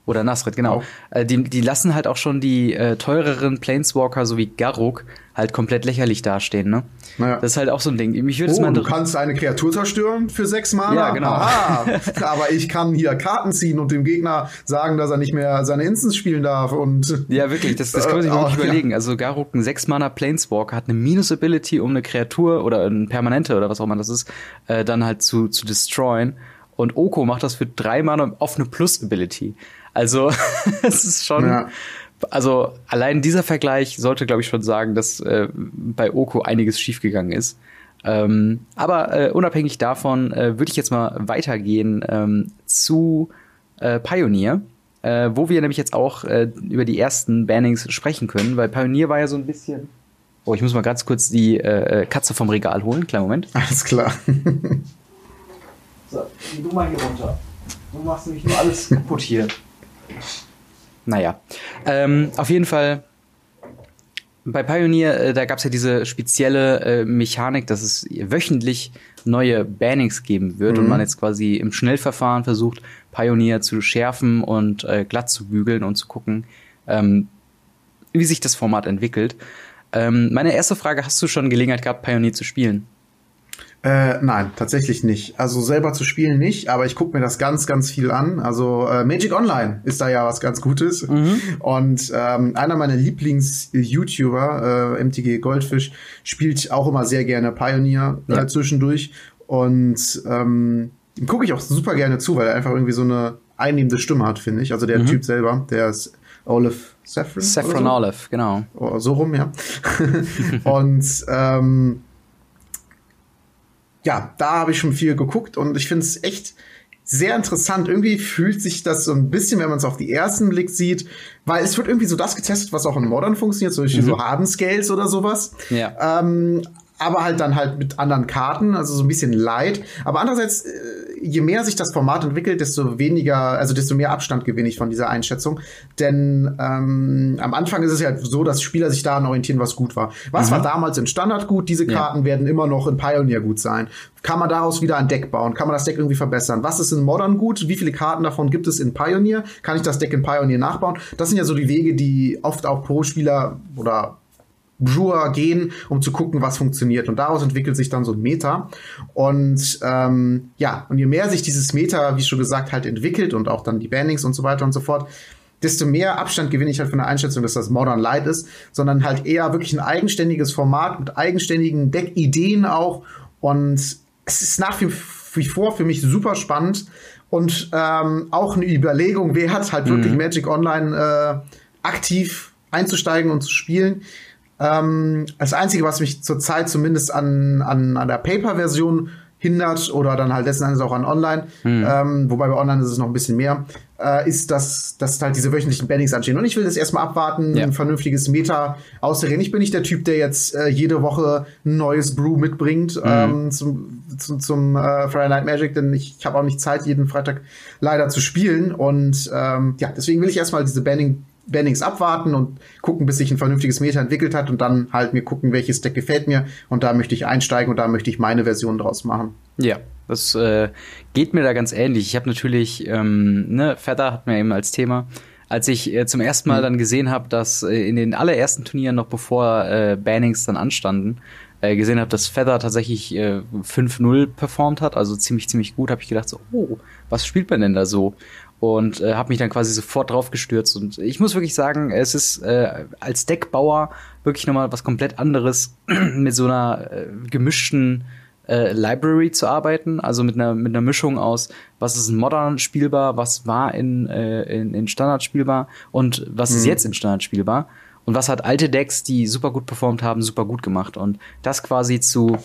Oder Nasrid, genau. Äh, die, die lassen halt auch schon die äh, teureren Planeswalker, so wie Garruk, halt komplett lächerlich dastehen, ne? Naja. Das ist halt auch so ein Ding. Mich würde Oh, es mal du kannst eine Kreatur zerstören für sechs Mana? Ja, genau. Aha, [LAUGHS] aber ich kann hier Karten ziehen und dem Gegner sagen, dass er nicht mehr seine Instance spielen darf und [LAUGHS] Ja, wirklich, das, das kann man sich Äh, wirklich oh, überlegen. Also Garuk, ein 6-Mana Planeswalker, hat eine Minus-Ability, um eine Kreatur oder ein Permanente oder was auch immer das ist, äh, dann halt zu, zu destroyen. Und Oko macht das für drei Mana auf eine Plus-Ability. Also, [LAUGHS] es ist schon. Ja. Also, allein dieser Vergleich sollte, glaube ich, schon sagen, dass äh, bei Oko einiges schiefgegangen ist. Ähm, aber äh, unabhängig davon äh, würde ich jetzt mal weitergehen ähm, zu äh, Pioneer, äh, wo wir nämlich jetzt auch äh, über die ersten Bannings sprechen können, weil Pioneer war ja so ein bisschen. Oh, ich muss mal ganz kurz die Katze vom Regal holen. Kleinen Moment. alles klar. So, geh du mal hier runter. Du machst nämlich nur alles kaputt hier. [LAUGHS] Naja. Ähm, auf jeden Fall. Bei Pioneer, äh, da gab es ja diese spezielle äh, Mechanik, dass es wöchentlich neue Bannings geben wird und man jetzt quasi im Schnellverfahren versucht, Pioneer zu schärfen und äh, glatt zu bügeln und zu gucken, ähm, wie sich das Format entwickelt. Ähm, meine erste Frage, hast du schon Gelegenheit gehabt, Pioneer zu spielen? Äh, nein, tatsächlich nicht. Also selber zu spielen nicht, aber ich gucke mir das ganz, ganz viel an. Also äh, Magic Online ist da ja was ganz Gutes. Und ähm, einer meiner Lieblings-YouTuber, äh, MTG Goldfish, spielt auch immer sehr gerne Pioneer Ja. äh, zwischendurch. Und ähm, dem gucke ich auch super gerne zu, weil er einfach irgendwie so eine einnehmende Stimme hat, finde ich. Also der Typ selber, der ist Olaf Saffron. Saffron so? Olive, genau. Oh, so rum, ja. [LAUGHS] und ähm, ja, da habe ich schon viel geguckt und ich finde es echt sehr interessant. Irgendwie fühlt sich das so ein bisschen, wenn man es auf die ersten Blick sieht, weil es wird irgendwie so das getestet, was auch in Modern funktioniert, zum Beispiel so Harden Scales oder sowas. Ja. Ähm, aber halt dann halt mit anderen Karten, also so ein bisschen light. Aber andererseits, äh, je mehr sich das Format entwickelt, desto weniger, also desto mehr Abstand gewinne ich von dieser Einschätzung. Denn ähm, am Anfang ist es ja so, dass Spieler sich daran orientieren, was gut war. Was war damals in Standard gut? Diese Ja. Karten werden immer noch in Pioneer gut sein. Kann man daraus wieder ein Deck bauen? Kann man das Deck irgendwie verbessern? Was ist in Modern gut? Wie viele Karten davon gibt es in Pioneer? Kann ich das Deck in Pioneer nachbauen? Das sind ja so die Wege, die oft auch Pro-Spieler oder Brewer gehen, um zu gucken, was funktioniert. Und daraus entwickelt sich dann so ein Meta. Und ähm, ja, und je mehr sich dieses Meta, wie schon gesagt, halt entwickelt und auch dann die Bannings und so weiter und so fort, desto mehr Abstand gewinne ich halt von der Einschätzung, dass das Modern Light ist, sondern halt eher wirklich ein eigenständiges Format mit eigenständigen Deckideen auch. Und es ist nach wie vor für mich super spannend und ähm, auch eine Überlegung, wer hat halt wirklich Magic Online äh, aktiv einzusteigen und zu spielen. Ähm, das Einzige, was mich zurzeit zumindest an, an, an der Paper-Version hindert oder dann halt letzten Endes auch an Online, ähm, wobei bei Online ist es noch ein bisschen mehr, äh, ist, dass, dass halt diese wöchentlichen Bannings anstehen. Und ich will das erstmal abwarten, Ja. ein vernünftiges Meta auszureden. Ich bin nicht der Typ, der jetzt äh, jede Woche ein neues Brew mitbringt ähm, zum, zum, zum äh, Friday Night Magic, denn ich, ich habe auch nicht Zeit, jeden Freitag leider zu spielen. Und ähm, ja, deswegen will ich erstmal diese Banning Bannings abwarten und gucken, bis sich ein vernünftiges Meta entwickelt hat und dann halt mir gucken, welches Deck gefällt mir und da möchte ich einsteigen und da möchte ich meine Version draus machen. Ja, das äh, geht mir da ganz ähnlich. Ich habe natürlich, ähm, ne, Feather hat mir eben als Thema, als ich äh, zum ersten Mal dann gesehen habe, dass äh, in den allerersten Turnieren, noch bevor äh, Bannings dann anstanden, äh, gesehen habe, dass Feather tatsächlich äh, 5-0 performt hat, also ziemlich, ziemlich gut, habe ich gedacht, so, oh, was spielt man denn da so? Und äh, habe mich dann quasi sofort drauf gestürzt. Und ich muss wirklich sagen, es ist äh, als Deckbauer wirklich nochmal was komplett anderes [CLEARS THROAT] mit so einer äh, gemischten äh, Library zu arbeiten, also mit einer mit einer Mischung aus, was ist in Modern spielbar, was war in, äh, in, in Standard spielbar und was ist jetzt in Standard spielbar. Und was hat alte Decks, die super gut performt haben, super gut gemacht. Und das quasi zu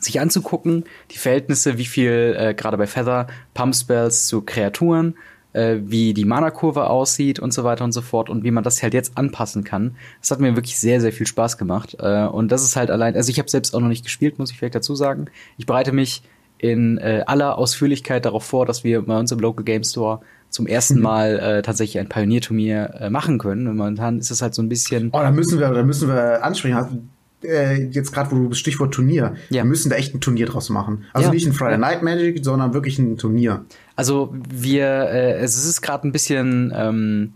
sich anzugucken, die Verhältnisse, wie viel äh, gerade bei Feather Pump Spells zu Kreaturen, äh, wie die Mana-Kurve aussieht und so weiter und so fort und wie man das halt jetzt anpassen kann. Das hat mir wirklich sehr, sehr viel Spaß gemacht. Äh, und das ist halt allein, also ich habe selbst auch noch nicht gespielt, muss ich vielleicht dazu sagen. Ich bereite mich in äh, aller Ausführlichkeit darauf vor, dass wir bei uns im Local Game Store zum ersten Mal äh, tatsächlich ein Pionierturnier äh, machen können. Und momentan ist es halt so ein bisschen. Oh, da müssen wir, da müssen wir ansprechen. Äh, jetzt gerade, wo du das Stichwort Turnier, ja. wir müssen da echt ein Turnier draus machen. Also ja. nicht ein Friday Night Magic, sondern wirklich ein Turnier. Also wir, äh, es ist gerade ein bisschen ähm,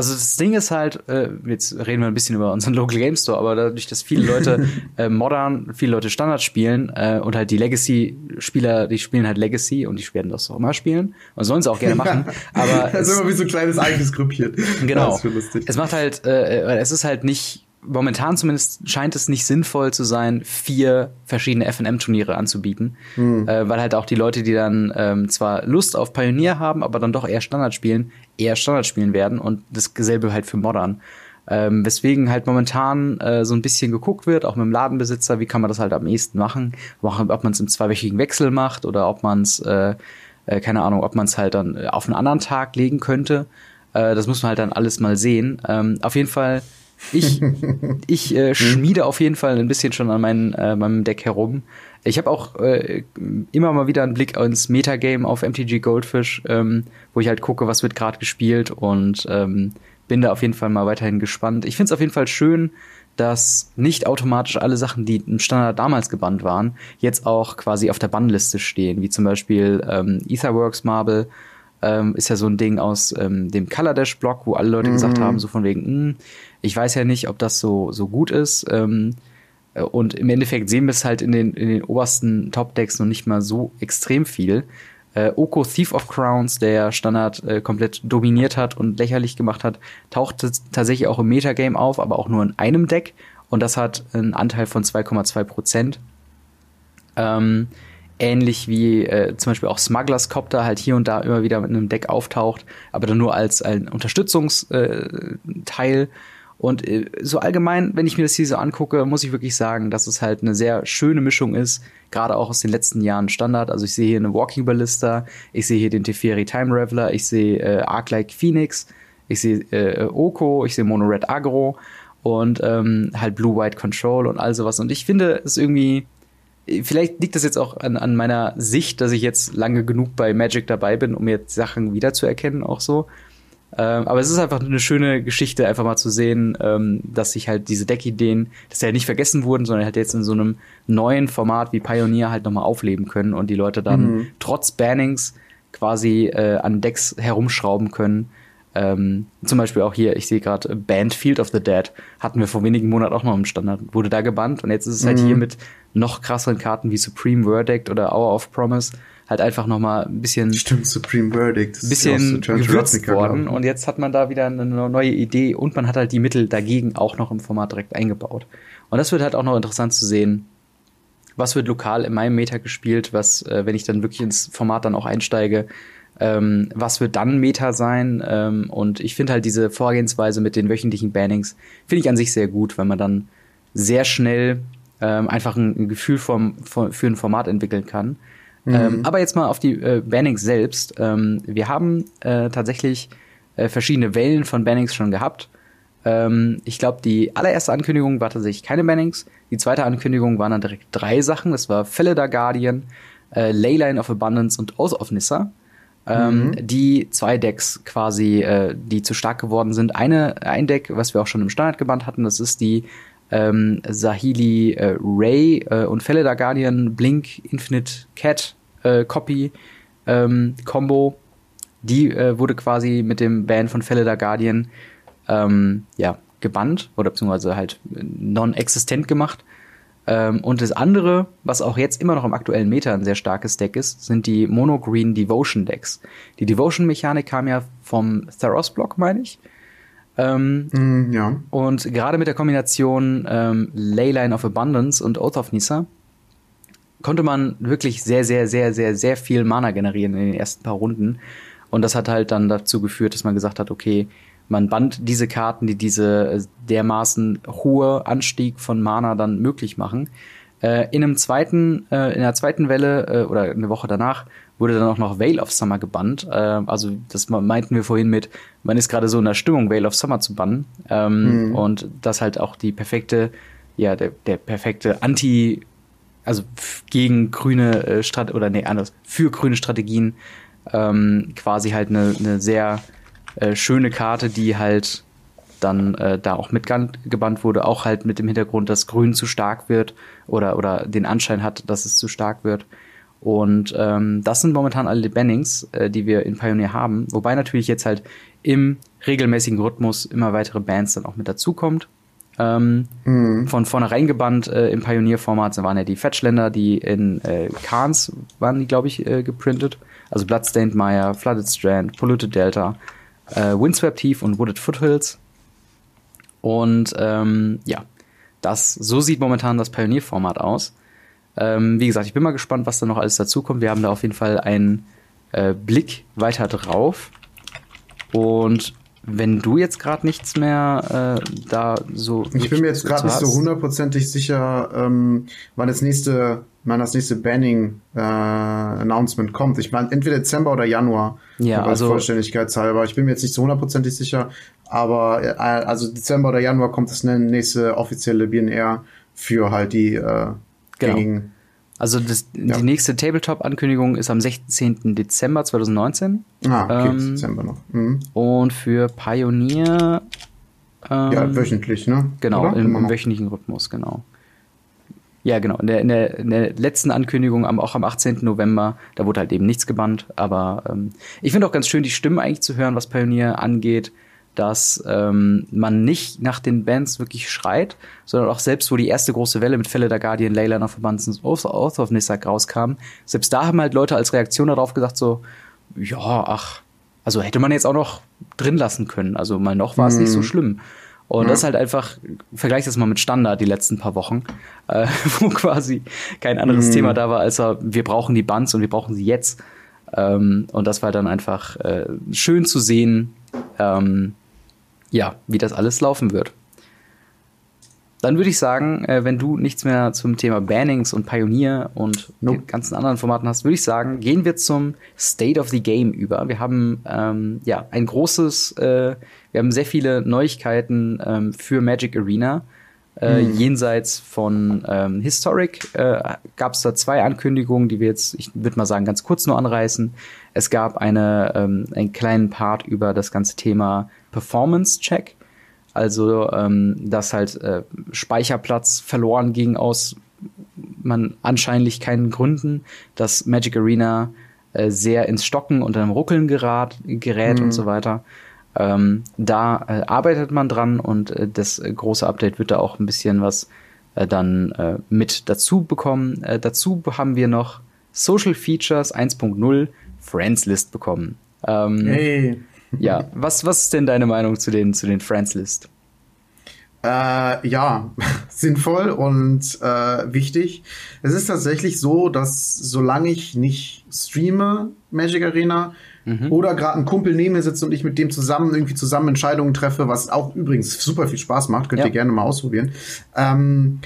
also das Ding ist halt, äh, jetzt reden wir ein bisschen über unseren Local Game Store, aber dadurch, dass viele Leute [LAUGHS] äh, modern, viele Leute Standard spielen äh, und halt die Legacy-Spieler, die spielen halt Legacy und die werden das auch immer spielen und sollen sie auch gerne machen. [LAUGHS] aber das ist immer wie so ein kleines eigenes Grüppchen. Genau. Es macht halt, äh, es ist halt nicht momentan zumindest scheint es nicht sinnvoll zu sein, vier verschiedene FNM-Turniere anzubieten, hm. äh, weil halt auch die Leute, die dann ähm, zwar Lust auf Pioneer haben, aber dann doch eher Standard spielen, eher Standard spielen werden und dasselbe halt für Modern. Ähm, weswegen halt momentan äh, so ein bisschen geguckt wird, auch mit dem Ladenbesitzer, wie kann man das halt am ehesten machen, ob man es im zweiwöchigen Wechsel macht oder ob man es, äh, äh, keine Ahnung, ob man es halt dann auf einen anderen Tag legen könnte. Äh, das muss man halt dann alles mal sehen. Ähm, auf jeden Fall ich, [LAUGHS] ich äh, hm? schmiede auf jeden Fall ein bisschen schon an mein, äh, meinem Deck herum. Ich habe auch äh, immer mal wieder einen Blick ins Metagame auf MTG Goldfish, ähm, wo ich halt gucke, was wird gerade gespielt und ähm, bin da auf jeden Fall mal weiterhin gespannt. Ich finde es auf jeden Fall schön, dass nicht automatisch alle Sachen, die im Standard damals gebannt waren, jetzt auch quasi auf der Bannliste stehen, wie zum Beispiel ähm, Etherworks Marble ähm, ist ja so ein Ding aus ähm, dem Color Dash Block, wo alle Leute mhm. gesagt haben, so von wegen, mh, hm, ich weiß ja nicht, ob das so, so gut ist. Ähm, äh, und im Endeffekt sehen wir es halt in den, in den obersten Top-Decks noch nicht mal so extrem viel. Äh, Oko Thief of Crowns, der Standard äh, komplett dominiert hat und lächerlich gemacht hat, taucht tatsächlich auch im Metagame auf, aber auch nur in einem Deck. Und das hat einen Anteil von 2,2 Prozent. Ähm, ähnlich wie äh, zum Beispiel auch Smugglers Copter halt hier und da immer wieder mit einem Deck auftaucht, aber dann nur als ein Unterstützungsteil. Und äh, so allgemein, wenn ich mir das hier so angucke, muss ich wirklich sagen, dass es halt eine sehr schöne Mischung ist, gerade auch aus den letzten Jahren Standard. Also ich sehe hier eine Walking Ballista, ich sehe hier den Teferi Time Reveler, ich sehe äh, Arc-like Phoenix, ich sehe äh, Oko, ich sehe Mono Red Agro und ähm, halt Blue White Control und all sowas. Und ich finde es irgendwie vielleicht liegt das jetzt auch an, an meiner Sicht, dass ich jetzt lange genug bei Magic dabei bin, um jetzt Sachen wiederzuerkennen, auch so. Ähm, aber es ist einfach eine schöne Geschichte, einfach mal zu sehen, ähm, dass sich halt diese Deckideen, dass sie halt nicht vergessen wurden, sondern halt jetzt in so einem neuen Format wie Pioneer halt nochmal aufleben können und die Leute dann mhm. trotz Bannings quasi äh, an Decks herumschrauben können. Ähm, zum Beispiel auch hier, ich sehe gerade Band Field of the Dead, hatten wir vor wenigen Monaten auch noch im Standard, wurde da gebannt und jetzt ist es halt mhm. hier mit noch krasseren Karten wie Supreme Verdict oder Hour of Promise halt einfach noch mal ein bisschen Stimmt, Supreme Verdict. Ein bisschen gewürzt worden und jetzt hat man da wieder eine neue Idee und man hat halt die Mittel dagegen auch noch im Format direkt eingebaut. Und das wird halt auch noch interessant zu sehen, was wird lokal in meinem Meta gespielt, was, äh, wenn ich dann wirklich ins Format dann auch einsteige, ähm, was wird dann Meta sein? Ähm, und ich finde halt diese Vorgehensweise mit den wöchentlichen Bannings, finde ich an sich sehr gut, weil man dann sehr schnell ähm, einfach ein, ein Gefühl vom, vom, für ein Format entwickeln kann. Mhm. Ähm, aber jetzt mal auf die äh, Bannings selbst. Ähm, wir haben äh, tatsächlich äh, verschiedene Wellen von Bannings schon gehabt. Ähm, ich glaube, die allererste Ankündigung war tatsächlich keine Bannings. Die zweite Ankündigung waren dann direkt drei Sachen. Das war Felida Guardian, äh, Leyline of Abundance und Oath of Nissa. Ähm, mhm. die zwei Decks quasi, äh, die zu stark geworden sind. Eine, ein Deck, was wir auch schon im Standard gebannt hatten, das ist die ähm, Sahili äh, Ray äh, und Felida Guardian Blink Infinite Cat äh, Copy ähm, Combo. Die äh, wurde quasi mit dem Ban von Felida Guardian ähm, ja, gebannt oder beziehungsweise halt non-existent gemacht. Ähm, und das andere, was auch jetzt immer noch im aktuellen Meta ein sehr starkes Deck ist, sind die Mono-Green Devotion Decks. Die Devotion-Mechanik kam ja vom Theros-Block, meine ich. Ähm, mm, ja. Und gerade mit der Kombination ähm, Leyline of Abundance und Oath of Nisa konnte man wirklich sehr, sehr, sehr, sehr, sehr viel Mana generieren in den ersten paar Runden. Und das hat halt dann dazu geführt, dass man gesagt hat, okay, man band diese Karten, die diese äh, dermaßen hohe Anstieg von Mana dann möglich machen. Äh, in einem zweiten, äh, in der zweiten Welle äh, oder eine Woche danach wurde dann auch noch Veil of Summer gebannt. Äh, also das meinten wir vorhin mit, man ist gerade so in der Stimmung, Veil of Summer zu bannen. Ähm, mhm. Und das halt auch die perfekte, ja, der, der perfekte Anti, also gegen grüne äh, Strategien, oder nee, anders, für grüne Strategien ähm, quasi halt eine, eine sehr äh, schöne Karte, die halt dann äh, da auch mitgebannt wurde, auch halt mit dem Hintergrund, dass Grün zu stark wird oder, oder den Anschein hat, dass es zu stark wird. Und ähm, das sind momentan alle die Bannings, äh, die wir in Pioneer haben. Wobei natürlich jetzt halt im regelmäßigen Rhythmus immer weitere Bands dann auch mit dazukommt. Ähm, mhm. Von vornherein gebannt äh, im Pioneer-Format waren ja die Fetchländer, die in äh, Khans waren die, glaube ich, äh, geprintet. Also Bloodstained Mire, Flooded Strand, Polluted Delta, äh, Windswept Heath und Wooded Foothills. Und ähm, ja, das, so sieht momentan das Pioneer-Format aus. Ähm, wie gesagt, ich bin mal gespannt, was da noch alles dazukommt. Wir haben da auf jeden Fall einen äh, Blick weiter drauf. Und wenn du jetzt gerade nichts mehr äh, da so. Ich bin mir jetzt gerade nicht so hundertprozentig sicher, ähm, wann das nächste, wann das nächste Banning äh, Announcement kommt. Ich meine, entweder Dezember oder Januar. Ja, also Vollständigkeitshalber. Ich bin mir jetzt nicht so hundertprozentig sicher, aber äh, also Dezember oder Januar kommt das nächste offizielle BNR für halt die äh, genau. gängigen also das, ja. die nächste Tabletop-Ankündigung ist am 16. Dezember 2019. Ah, okay, ähm, Dezember noch. Mhm. Und für Pioneer ähm, Ja, wöchentlich, ne? Genau, Oder? im, im wöchentlichen Rhythmus, genau. Ja, genau. In der, in der, in der letzten Ankündigung, am, auch am 18. November, da wurde halt eben nichts gebannt. Aber ähm, ich finde auch ganz schön, die Stimmen eigentlich zu hören, was Pioneer angeht dass ähm, man nicht nach den Bands wirklich schreit, sondern auch selbst, wo die erste große Welle mit Fälle der Guardian, Laylander, Verbandsens, Oath of Nissak rauskam, selbst da haben halt Leute als Reaktion darauf gesagt so, ja, ach, also hätte man jetzt auch noch drin lassen können. Also mal noch war es mhm. nicht so mhm. schlimm. Und ja. das ist halt einfach, vergleich das mal mit Standard die letzten paar Wochen, äh, [LAUGHS] wo quasi kein anderes mhm. Thema da war, als wir brauchen die Bands und wir brauchen sie jetzt. Ähm, und das war dann einfach äh, schön zu sehen, ähm, ja, wie das alles laufen wird. Dann würde ich sagen, äh, wenn du nichts mehr zum Thema Bannings und Pioneer und nope. den ganzen anderen Formaten hast, würde ich sagen, gehen wir zum State of the Game über. Wir haben ähm, ja ein großes, äh, wir haben sehr viele Neuigkeiten ähm, für Magic Arena. Äh, mhm. Jenseits von ähm, Historic äh, gab es da zwei Ankündigungen, die wir jetzt, ich würde mal sagen, ganz kurz nur anreißen. Es gab eine, ähm, einen kleinen Part über das ganze Thema Performance-Check. Also, ähm, dass halt äh, Speicherplatz verloren ging aus man anscheinlich keinen Gründen, dass Magic Arena äh, sehr ins Stocken und einem Ruckeln gerat, gerät mhm. und so weiter. Ähm, da äh, arbeitet man dran und äh, das große Update wird da auch ein bisschen was äh, dann äh, mit dazu bekommen. Äh, dazu haben wir noch Social Features 1.0 Friends List bekommen. Ähm, hey. Ja, was, was ist denn deine Meinung zu den, zu den Friends List? Äh, ja, [LAUGHS] sinnvoll und äh, wichtig. Es ist tatsächlich so, dass solange ich nicht streame, Magic Arena, mhm. oder gerade ein Kumpel neben mir sitzt und ich mit dem zusammen irgendwie zusammen Entscheidungen treffe, was auch übrigens super viel Spaß macht, könnt ja. ihr gerne mal ausprobieren, ähm,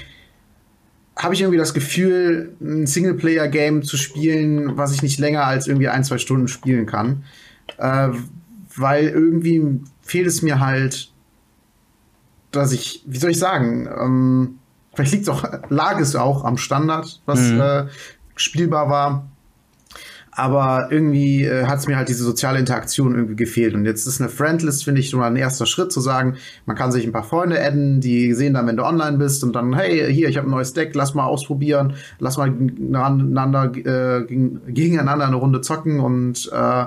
habe ich irgendwie das Gefühl, ein Singleplayer-Game zu spielen, was ich nicht länger als irgendwie ein, zwei Stunden spielen kann. Äh, weil irgendwie fehlt es mir halt, dass ich, wie soll ich sagen, ähm, vielleicht liegt es auch, [LAUGHS] lag es auch am Standard, was mhm. äh, spielbar war. Aber irgendwie äh, hat es mir halt diese soziale Interaktion irgendwie gefehlt. Und jetzt ist eine Friendlist, finde ich, schon mal ein erster Schritt zu sagen, man kann sich ein paar Freunde adden, die sehen dann, wenn du online bist und dann, hey, hier, ich habe ein neues Deck, lass mal ausprobieren, lass mal gegeneinander, äh, gegeneinander eine Runde zocken und äh,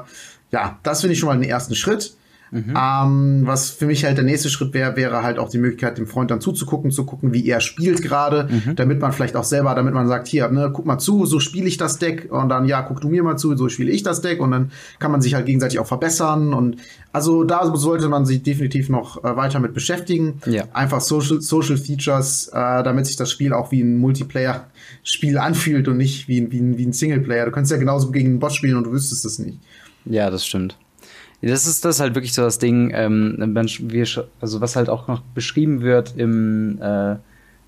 ja, das finde ich schon mal den ersten Schritt. Mhm. Ähm, was für mich halt der nächste Schritt wäre, wäre halt auch die Möglichkeit, dem Freund dann zuzugucken, zu gucken, wie er spielt gerade, mhm. damit man vielleicht auch selber, damit man sagt, hier, ne, guck mal zu, so spiele ich das Deck und dann, ja, guck du mir mal zu, so spiele ich das Deck und dann kann man sich halt gegenseitig auch verbessern und also da sollte man sich definitiv noch äh, weiter mit beschäftigen. Ja. Einfach Social, Social Features, äh, damit sich das Spiel auch wie ein Multiplayer-Spiel anfühlt und nicht wie, wie, wie ein Singleplayer. Du könntest ja genauso gegen einen Bot spielen und du wüsstest es nicht. Ja, das stimmt. Das ist das ist halt wirklich so das Ding, ähm, wir, also was halt auch noch beschrieben wird im äh,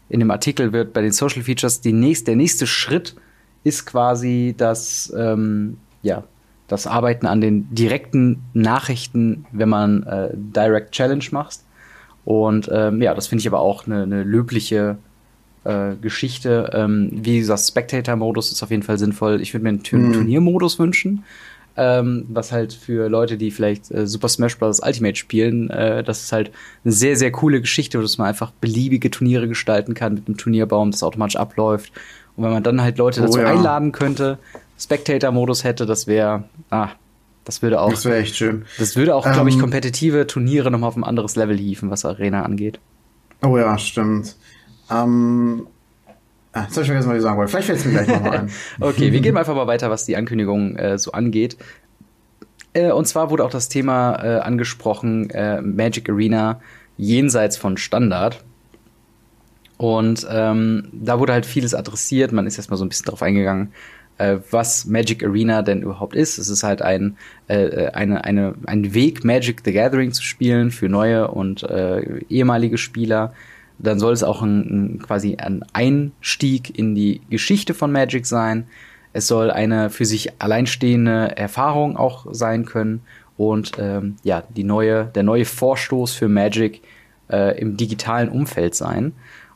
in dem Artikel wird bei den Social Features die nächste, der nächste Schritt ist quasi das ähm, ja das Arbeiten an den direkten Nachrichten, wenn man äh, Direct Challenge macht. Und ähm, ja, das finde ich aber auch eine, eine löbliche äh, Geschichte. Ähm, wie gesagt, Spectator-Modus ist auf jeden Fall sinnvoll. Ich würde mir einen Turn mhm. Turniermodus wünschen ähm, was halt für Leute, die vielleicht äh, Super Smash Bros. Ultimate spielen, äh, das ist halt eine sehr, sehr coole Geschichte, dass man einfach beliebige Turniere gestalten kann mit einem Turnierbaum, das automatisch abläuft. Und wenn man dann halt Leute oh, dazu ja. einladen könnte, Spectator-Modus hätte, das wäre, ah, das würde auch. Das wäre echt schön. Das würde auch, ähm, glaube ich, kompetitive Turniere nochmal auf ein anderes Level hieven, was Arena angeht. Oh ja, stimmt. Ähm, Ah, jetzt habe ich vergessen, was ich sagen wollte. Vielleicht fällt es mir gleich nochmal ein. [LAUGHS] okay, wir gehen einfach mal weiter, was die Ankündigung äh, so angeht. Äh, und zwar wurde auch das Thema äh, angesprochen, äh, Magic Arena jenseits von Standard. Und ähm, da wurde halt vieles adressiert. Man ist erstmal so ein bisschen drauf eingegangen, äh, was Magic Arena denn überhaupt ist. Es ist halt ein, äh, eine, eine, ein Weg, Magic the Gathering zu spielen für neue und ehemalige Spieler dann soll es auch ein, ein, quasi ein Einstieg in die Geschichte von Magic sein. Es soll eine für sich alleinstehende Erfahrung auch sein können und ähm, ja, die neue, der neue Vorstoß für Magic äh, im digitalen Umfeld sein.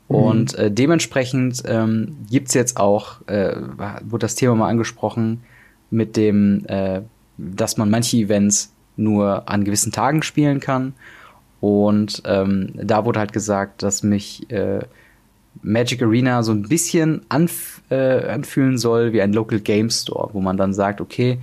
Mhm. Und äh, dementsprechend ähm, gibt jetzt auch, äh, wurde das Thema mal angesprochen, mit dem, äh, dass man manche Events nur an gewissen Tagen spielen kann und ähm, da wurde halt gesagt, dass mich äh, Magic Arena so ein bisschen anf äh, anfühlen soll wie ein Local Game Store, wo man dann sagt, okay,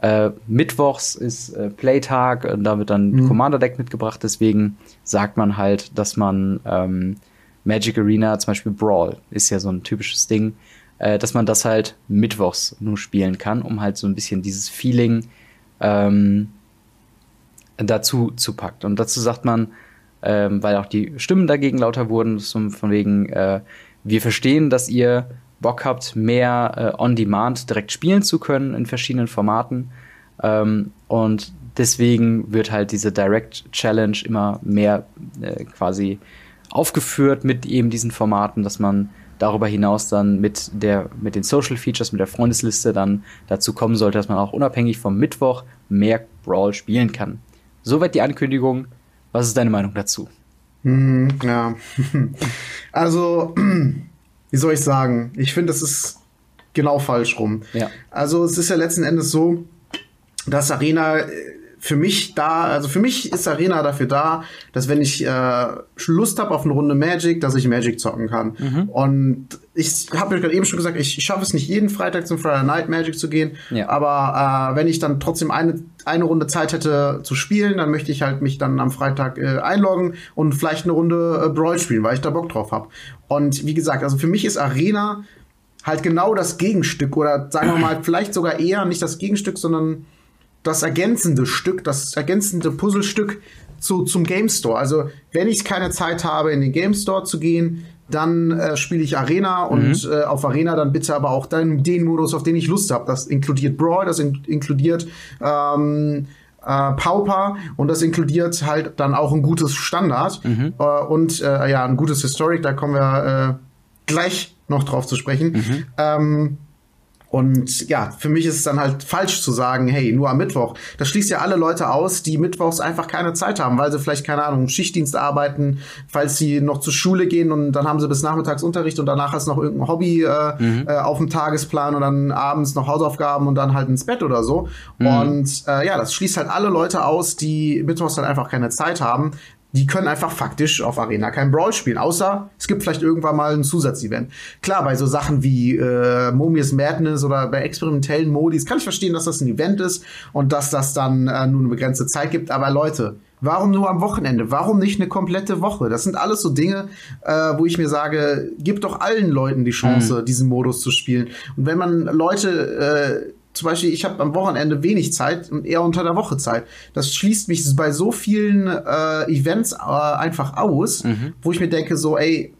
äh, Mittwochs ist äh, Playtag und da wird dann mhm. Commander Deck mitgebracht. Deswegen sagt man halt, dass man ähm, Magic Arena, zum Beispiel Brawl, ist ja so ein typisches Ding, äh, dass man das halt Mittwochs nur spielen kann, um halt so ein bisschen dieses Feeling ähm, dazu zu packt. Und dazu sagt man, ähm, weil auch die Stimmen dagegen lauter wurden, von wegen, äh, wir verstehen, dass ihr Bock habt, mehr äh, on-demand direkt spielen zu können in verschiedenen Formaten. Ähm, und deswegen wird halt diese Direct Challenge immer mehr äh, quasi aufgeführt mit eben diesen Formaten, dass man darüber hinaus dann mit der mit den Social Features, mit der Freundesliste dann dazu kommen sollte, dass man auch unabhängig vom Mittwoch mehr Brawl spielen kann. Soweit die Ankündigung. Was ist deine Meinung dazu? Hm, ja. [LAUGHS] also, [CLEARS THROAT] wie soll ich sagen? Ich finde, das ist genau falsch rum. Ja. Also, es ist ja letzten Endes so, dass Arena äh, für mich da, also für mich ist Arena dafür da, dass wenn ich äh, Lust habe auf eine Runde Magic, dass ich Magic zocken kann. Mhm. Und ich habe gerade eben schon gesagt, ich, ich schaffe es nicht jeden Freitag zum Friday Night Magic zu gehen, ja. aber äh, wenn ich dann trotzdem eine eine Runde Zeit hätte zu spielen, dann möchte ich halt mich dann am Freitag äh, einloggen und vielleicht eine Runde äh, Brawl spielen, weil ich da Bock drauf habe. Und wie gesagt, also für mich ist Arena halt genau das Gegenstück oder sagen wir mal [CLEARS THROAT] vielleicht sogar eher nicht das Gegenstück, sondern das ergänzende Stück, das ergänzende Puzzlestück zu, zum Game Store. Also, wenn ich keine Zeit habe, in den Game Store zu gehen, dann äh, spiele ich Arena und mhm. äh, auf Arena dann bitte aber auch dann den Modus, auf den ich Lust habe. Das inkludiert Brawl, das in inkludiert ähm, äh, Pauper und das inkludiert halt dann auch ein gutes Standard mhm. äh, und äh, ja ein gutes Historic. Da kommen wir äh, gleich noch drauf zu sprechen. Mhm. Ähm, und ja, für mich ist es dann halt falsch zu sagen, hey, nur am Mittwoch. Das schließt ja alle Leute aus, die mittwochs einfach keine Zeit haben, weil sie vielleicht, keine Ahnung, Schichtdienst arbeiten, falls sie noch zur Schule gehen und dann haben sie bis nachmittags Unterricht und danach du noch irgendein Hobby äh, mhm. äh, auf dem Tagesplan und dann abends noch Hausaufgaben und dann halt ins Bett oder so. Mhm. Und äh, ja, das schließt halt alle Leute aus, die mittwochs halt einfach keine Zeit haben, die können einfach faktisch auf Arena kein Brawl spielen, außer es gibt vielleicht irgendwann mal ein Zusatzevent. Klar, bei so Sachen wie äh, Momius Madness oder bei experimentellen Modis kann ich verstehen, dass das ein Event ist und dass das dann äh, nur eine begrenzte Zeit gibt. Aber Leute, warum nur am Wochenende? Warum nicht eine komplette Woche? Das sind alles so Dinge, äh, wo ich mir sage, gib doch allen Leuten die Chance, mhm. diesen Modus zu spielen. Und wenn man Leute äh, zum Beispiel, ich habe am Wochenende wenig Zeit und eher unter der Woche Zeit. Das schließt mich bei so vielen äh, Events äh, einfach aus, mhm. wo ich mir denke, so, ey,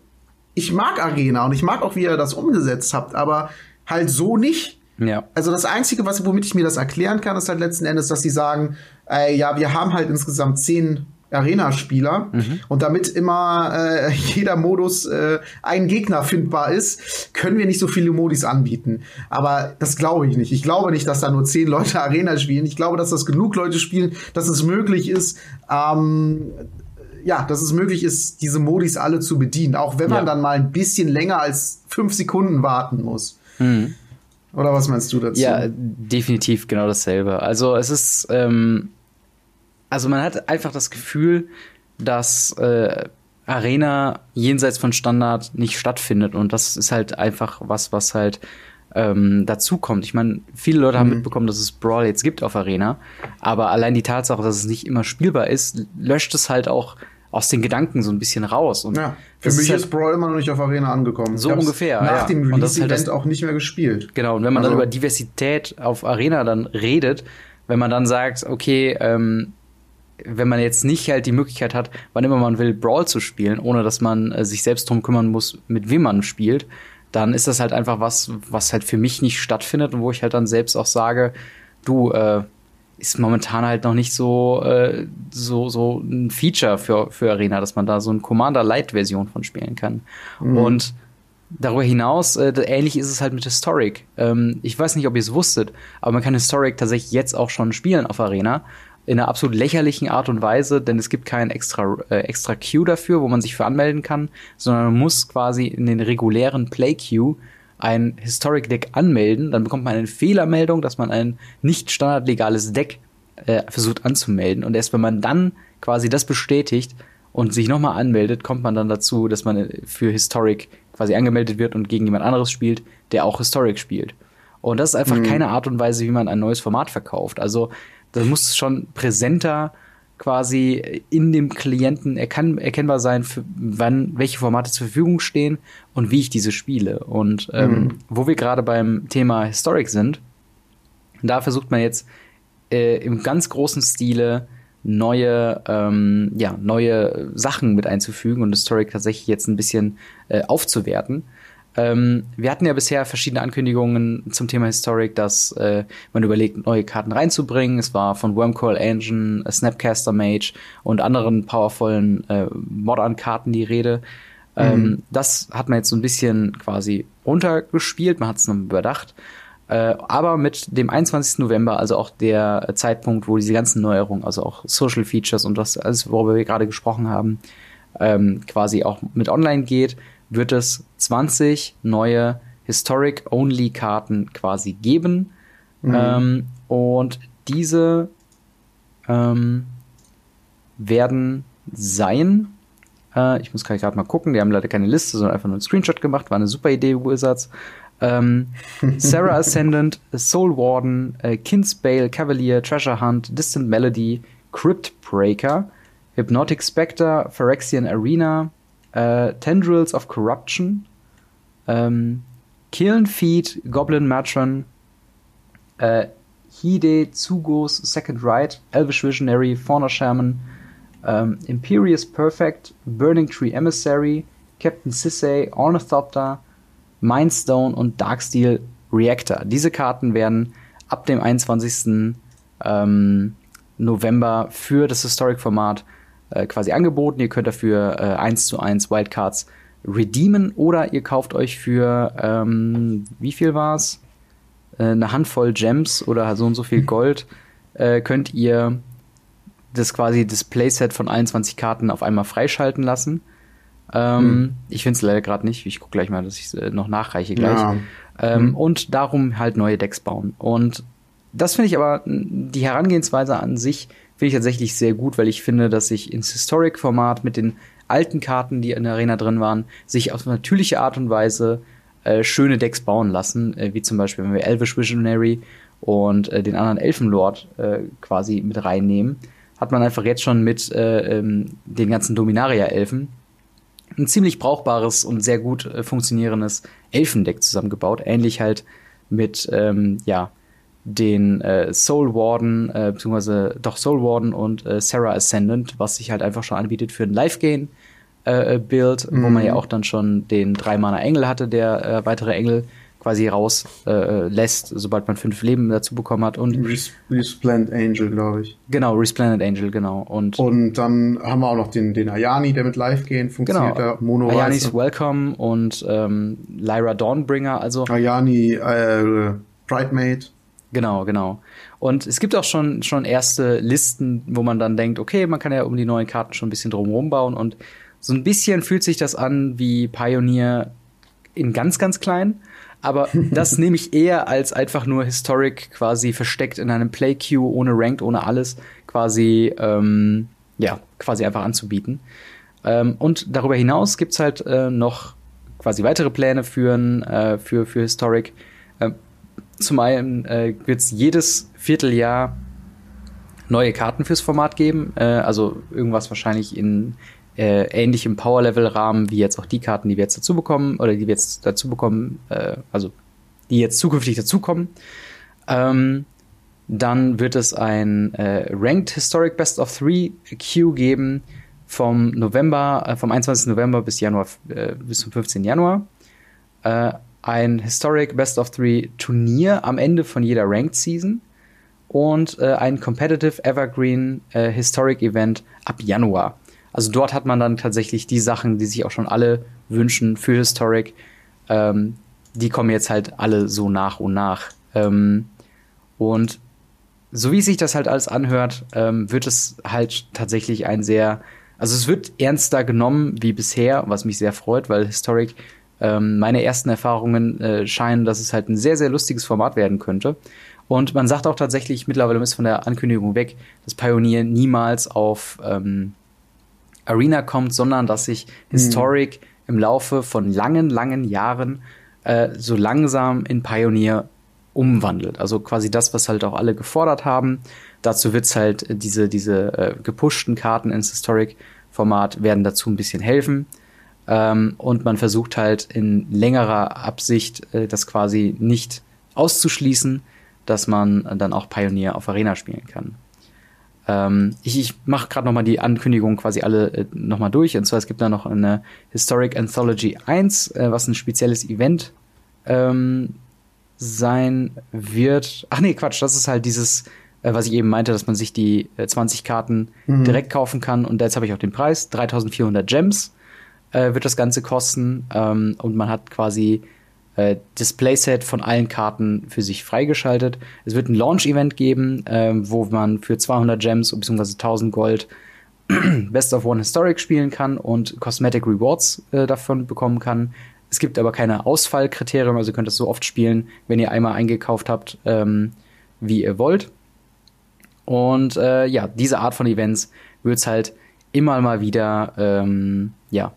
ich mag Arena und ich mag auch, wie ihr das umgesetzt habt, aber halt so nicht. Ja. Also das Einzige, was, womit ich mir das erklären kann, ist halt letzten Endes, dass sie sagen, ey, ja, wir haben halt insgesamt zehn Arena-Spieler. Mhm. Und damit immer äh, [LAUGHS] jeder Modus äh, ein Gegner findbar ist, können wir nicht so viele Modis anbieten. Aber das glaube ich nicht. Ich glaube nicht, dass da nur zehn Leute [LAUGHS] Arena spielen. Ich glaube, dass das genug Leute spielen, dass es möglich ist, ähm, ja, dass es möglich ist, diese Modis alle zu bedienen. Auch wenn man ja. dann mal ein bisschen länger als fünf Sekunden warten muss. Mhm. Oder was meinst du dazu? Ja, definitiv genau dasselbe. Also es ist, ähm, also man hat einfach das Gefühl, dass äh, Arena jenseits von Standard nicht stattfindet und das ist halt einfach was, was halt ähm, dazu kommt. Ich meine, viele Leute haben mhm. mitbekommen, dass es Brawl jetzt gibt auf Arena, aber allein die Tatsache, dass es nicht immer spielbar ist, löscht es halt auch aus den Gedanken so ein bisschen raus. Und ja, für mich ist, halt ist Brawl immer noch nicht auf Arena angekommen. So ungefähr. Nach ja. dem Release-Event halt auch nicht mehr gespielt. Genau, und wenn man also. dann über Diversität auf Arena dann redet, wenn man dann sagt, okay, ähm, wenn man jetzt nicht halt die Möglichkeit hat, wann immer man will, Brawl zu spielen, ohne dass man äh, sich selbst drum kümmern muss, mit wem man spielt, dann ist das halt einfach was, was halt für mich nicht stattfindet und wo ich halt dann selbst auch sage, du, äh, ist momentan halt noch nicht so, äh, so, so ein Feature für, für Arena, dass man da so eine Commander-Light-Version von spielen kann. Mhm. Und darüber hinaus, äh, ähnlich ist es halt mit Historic. Ähm, ich weiß nicht, ob ihr es wusstet, aber man kann Historic tatsächlich jetzt auch schon spielen auf Arena in einer absolut lächerlichen Art und Weise, denn es gibt keinen extra, äh, extra Queue dafür, wo man sich für anmelden kann, sondern man muss quasi in den regulären Play Queue ein Historic Deck anmelden, dann bekommt man eine Fehlermeldung, dass man ein nicht standardlegales Deck äh, versucht anzumelden und erst wenn man dann quasi das bestätigt und sich nochmal anmeldet, kommt man dann dazu, dass man für Historic quasi angemeldet wird und gegen jemand anderes spielt, der auch Historic spielt. Und das ist einfach mhm. keine Art und Weise, wie man ein neues Format verkauft. Also das muss schon präsenter quasi in dem Klienten erkann erkennbar sein, für wann welche Formate zur Verfügung stehen und wie ich diese spiele. Und ähm, mhm. wo wir gerade beim Thema Historic sind, da versucht man jetzt äh, im ganz großen Stile neue, ähm, ja, neue Sachen mit einzufügen und Historic tatsächlich jetzt ein bisschen äh, aufzuwerten. Ähm, wir hatten ja bisher verschiedene Ankündigungen zum Thema Historic, dass äh, man überlegt, neue Karten reinzubringen. Es war von Wormcoil Engine, Snapcaster Mage und anderen powervollen äh, Modern-Karten die Rede. Ähm, mhm. Das hat man jetzt so ein bisschen quasi runtergespielt, man hat es noch überdacht. Äh, aber mit dem 21. November, also auch der Zeitpunkt, wo diese ganzen Neuerungen, also auch Social Features und das alles, worüber wir gerade gesprochen haben, ähm, quasi auch mit online geht, wird es 20 neue Historic-Only-Karten quasi geben. Mhm. Ähm, und diese ähm, werden sein. Äh, ich muss gerade mal gucken, die haben leider keine Liste, sondern einfach nur einen Screenshot gemacht. War eine super Idee, Wizards. Ähm, [LAUGHS] Sarah Ascendant, Soul Warden, äh, Kinsbale, Cavalier, Treasure Hunt, Distant Melody, Crypt Breaker, Hypnotic Spectre, Phyrexian Arena, äh, Tendrils of Corruption, ähm, Kiln Feed, Goblin Matron, äh, Hide, Zugos, Second Right, Elvish Visionary, Fauna Shaman, ähm, Imperious Perfect, Burning Tree Emissary, Captain Sisay, Ornithopter, Mindstone und Darksteel Reactor. Diese Karten werden ab dem 21. Ähm, November für das Historic-Format äh, quasi angeboten. Ihr könnt dafür äh, 1 zu 1 Wildcards redeemen oder ihr kauft euch für, ähm, wie viel war's? Äh, eine Handvoll Gems oder so und so viel [LAUGHS] Gold äh, könnt ihr das quasi das Playset von 21 Karten auf einmal freischalten lassen. Ähm, hm. Ich finde es leider gerade nicht. Ich gucke gleich mal, dass ich es äh, noch nachreiche gleich. Ja. Ähm, hm. Und darum halt neue Decks bauen. Und das finde ich aber die Herangehensweise an sich finde ich tatsächlich sehr gut, weil ich finde, dass sich ins Historic-Format mit den alten Karten, die in der Arena drin waren, sich auf natürliche Art und Weise äh, schöne Decks bauen lassen, äh, wie zum Beispiel, wenn wir Elvish Visionary und äh, den anderen Elfenlord äh, quasi mit reinnehmen, hat man einfach jetzt schon mit äh, ähm, den ganzen Dominaria-Elfen ein ziemlich brauchbares und sehr gut äh, funktionierendes Elfendeck zusammengebaut, ähnlich halt mit ähm, ja den äh, Soul Warden, äh, beziehungsweise doch Soul Warden und äh, Sarah Ascendant, was sich halt einfach schon anbietet für ein Live-Gain. Äh, Build, mhm. wo man ja mhm. auch dann schon den drei Mana Engel hatte, der äh, weitere Engel quasi raus äh, lässt, sobald man fünf Leben dazu bekommen hat. Und Res Resplendent Angel, glaube ich. Genau, Resplendent Angel, genau. Und, und dann haben wir auch noch den, den Ayani, der mit Live gehen funktioniert. Genau. Mono Ayanis Welcome und ähm, Lyra Dawnbringer. Also Ayani äh, Bridemaid. Genau, genau. Und es gibt auch schon, schon erste Listen, wo man dann denkt, okay, man kann ja um die neuen Karten schon ein bisschen drumherum bauen. Und so ein bisschen fühlt sich das an wie Pioneer in ganz, ganz klein. Aber [LAUGHS] das nehme ich eher als einfach nur Historic quasi versteckt in einem Play Queue ohne Ranked, ohne alles quasi, ähm, ja, quasi einfach anzubieten. Ähm, und darüber hinaus gibt's halt äh, noch quasi weitere Pläne führen, äh, für, für Historic. Äh, zum einen äh, wird es jedes Vierteljahr neue Karten fürs Format geben. Äh, also irgendwas wahrscheinlich in äh, ähnlichem Power-Level-Rahmen wie jetzt auch die Karten, die wir jetzt dazu bekommen oder die wir jetzt dazu bekommen, äh, also die jetzt zukünftig dazukommen. Ähm, dann wird es ein äh, Ranked Historic Best of Three Queue geben vom November, äh, vom 21. November bis Januar, äh, bis zum 15. Januar. Ein Historic Best of Three Turnier am Ende von jeder Ranked Season und äh, ein Competitive Evergreen äh, Historic Event ab Januar. Also dort hat man dann tatsächlich die Sachen, die sich auch schon alle wünschen für Historic. Ähm, die kommen jetzt halt alle so nach und nach. Ähm, und so wie sich das halt alles anhört, ähm, wird es halt tatsächlich ein sehr, also es wird ernster genommen wie bisher, was mich sehr freut, weil Historic ähm, meine ersten Erfahrungen äh, scheinen, dass es halt ein sehr, sehr lustiges Format werden könnte. Und man sagt auch tatsächlich, mittlerweile ist von der Ankündigung weg, dass Pioneer niemals auf ähm, Arena kommt, sondern dass sich Historic mhm. im Laufe von langen, langen Jahren äh, so langsam in Pioneer umwandelt. Also quasi das, was halt auch alle gefordert haben. Dazu wird's halt diese, diese äh, gepushten Karten ins Historic-Format werden dazu ein bisschen helfen. Ähm, und man versucht halt in längerer Absicht äh, das quasi nicht auszuschließen, dass man dann auch Pioneer auf Arena spielen kann. Ähm, ich ich mache gerade nochmal die Ankündigung quasi alle äh, nochmal durch. Und zwar es gibt da noch eine Historic Anthology 1, äh, was ein spezielles Event ähm, sein wird. Ach nee, Quatsch, das ist halt dieses, äh, was ich eben meinte, dass man sich die äh, 20 Karten mhm. direkt kaufen kann. Und jetzt habe ich auch den Preis, 3400 Gems äh, wird das Ganze kosten. Ähm, und man hat quasi äh, das Playset von allen Karten für sich freigeschaltet. Es wird ein Launch-Event geben, äh, wo man für 200 Gems bzw. 1000 Gold [CLEARS THROAT] Best of One Historic spielen kann und Cosmetic Rewards äh, davon bekommen kann. Es gibt aber keine Ausfallkriterien, also ihr könnt das so oft spielen, wenn ihr einmal eingekauft habt, ähm, wie ihr wollt. Und äh, ja, diese Art von Events wird es halt immer mal wieder ähm, ja,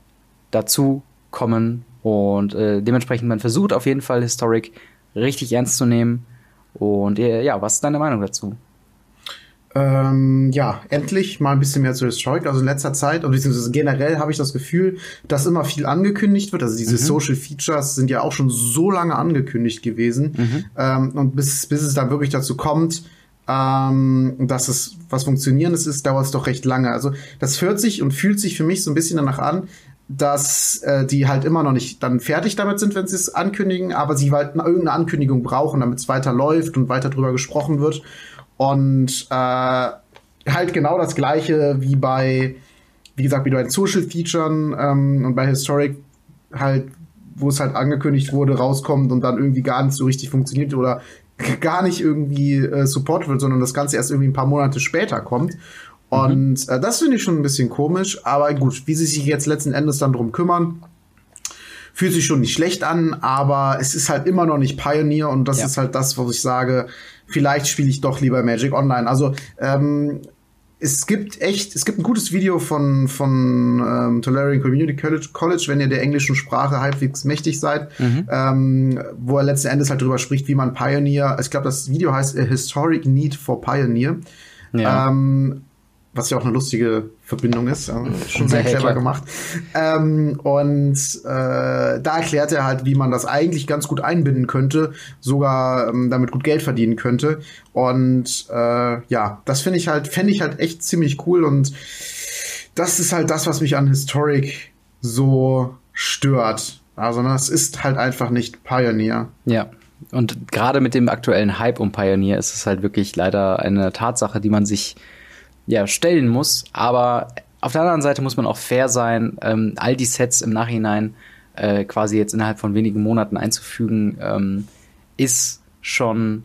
dazu kommen, und äh, dementsprechend, man versucht auf jeden Fall Historic richtig ernst zu nehmen. Und äh, ja, was ist deine Meinung dazu? Ähm, ja, endlich mal ein bisschen mehr zu Historic. Also in letzter Zeit, und beziehungsweise generell habe ich das Gefühl, dass immer viel angekündigt wird. Also diese mhm. Social Features sind ja auch schon so lange angekündigt gewesen. Mhm. Ähm, und bis, bis es dann wirklich dazu kommt, ähm, dass es was Funktionierendes ist, dauert es doch recht lange. Also das hört sich und fühlt sich für mich so ein bisschen danach an, dass äh, die halt immer noch nicht dann fertig damit sind, wenn sie es ankündigen, aber sie halt irgendeine Ankündigung brauchen, damit es weiter läuft und weiter drüber gesprochen wird. Und äh, halt genau das gleiche wie bei, wie gesagt, wie bei Social Featuren ähm, und bei Historic halt, wo es halt angekündigt wurde, rauskommt und dann irgendwie gar nicht so richtig funktioniert oder [LAUGHS] gar nicht irgendwie äh, Support wird, sondern das Ganze erst irgendwie ein paar Monate später kommt. Und mhm. äh, das finde ich schon ein bisschen komisch, aber gut, wie sie sich jetzt letzten Endes dann drum kümmern, fühlt sich schon nicht schlecht an, aber es ist halt immer noch nicht Pioneer und das ja. ist halt das, was ich sage, vielleicht spiele ich doch lieber Magic Online. Also ähm, es gibt echt, es gibt ein gutes Video von, von ähm, Tolarian Community College, wenn ihr der englischen Sprache halbwegs mächtig seid, mhm. ähm, wo er letzten Endes halt drüber spricht, wie man Pioneer, ich glaube, das Video heißt A Historic Need for Pioneer. Ja. Ähm, was ja auch eine lustige Verbindung ist, äh, schon sehr clever gemacht. Ähm, und äh, da erklärt er halt, wie man das eigentlich ganz gut einbinden könnte, sogar ähm, damit gut Geld verdienen könnte. Und äh, ja, das finde ich halt, fände ich halt echt ziemlich cool. Und das ist halt das, was mich an Historic so stört. Also das ist halt einfach nicht Pioneer. Ja. Und gerade mit dem aktuellen Hype um Pioneer ist es halt wirklich leider eine Tatsache, die man sich ja, stellen muss. Aber auf der anderen Seite muss man auch fair sein, ähm, all die Sets im Nachhinein äh, quasi jetzt innerhalb von wenigen Monaten einzufügen, ähm, ist schon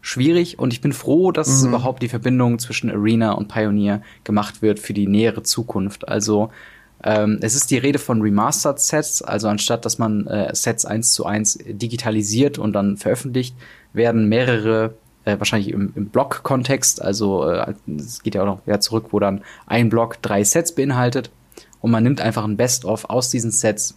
schwierig und ich bin froh, dass mhm. überhaupt die Verbindung zwischen Arena und Pioneer gemacht wird für die nähere Zukunft. Also Ähm, es ist die Rede von Remastered Sets, also anstatt dass man äh, Sets eins zu eins digitalisiert und dann veröffentlicht, werden mehrere äh, wahrscheinlich im, im Block-Kontext, also äh, es geht ja auch noch wieder zurück, wo dann ein Block drei Sets beinhaltet und man nimmt einfach ein Best-of aus diesen Sets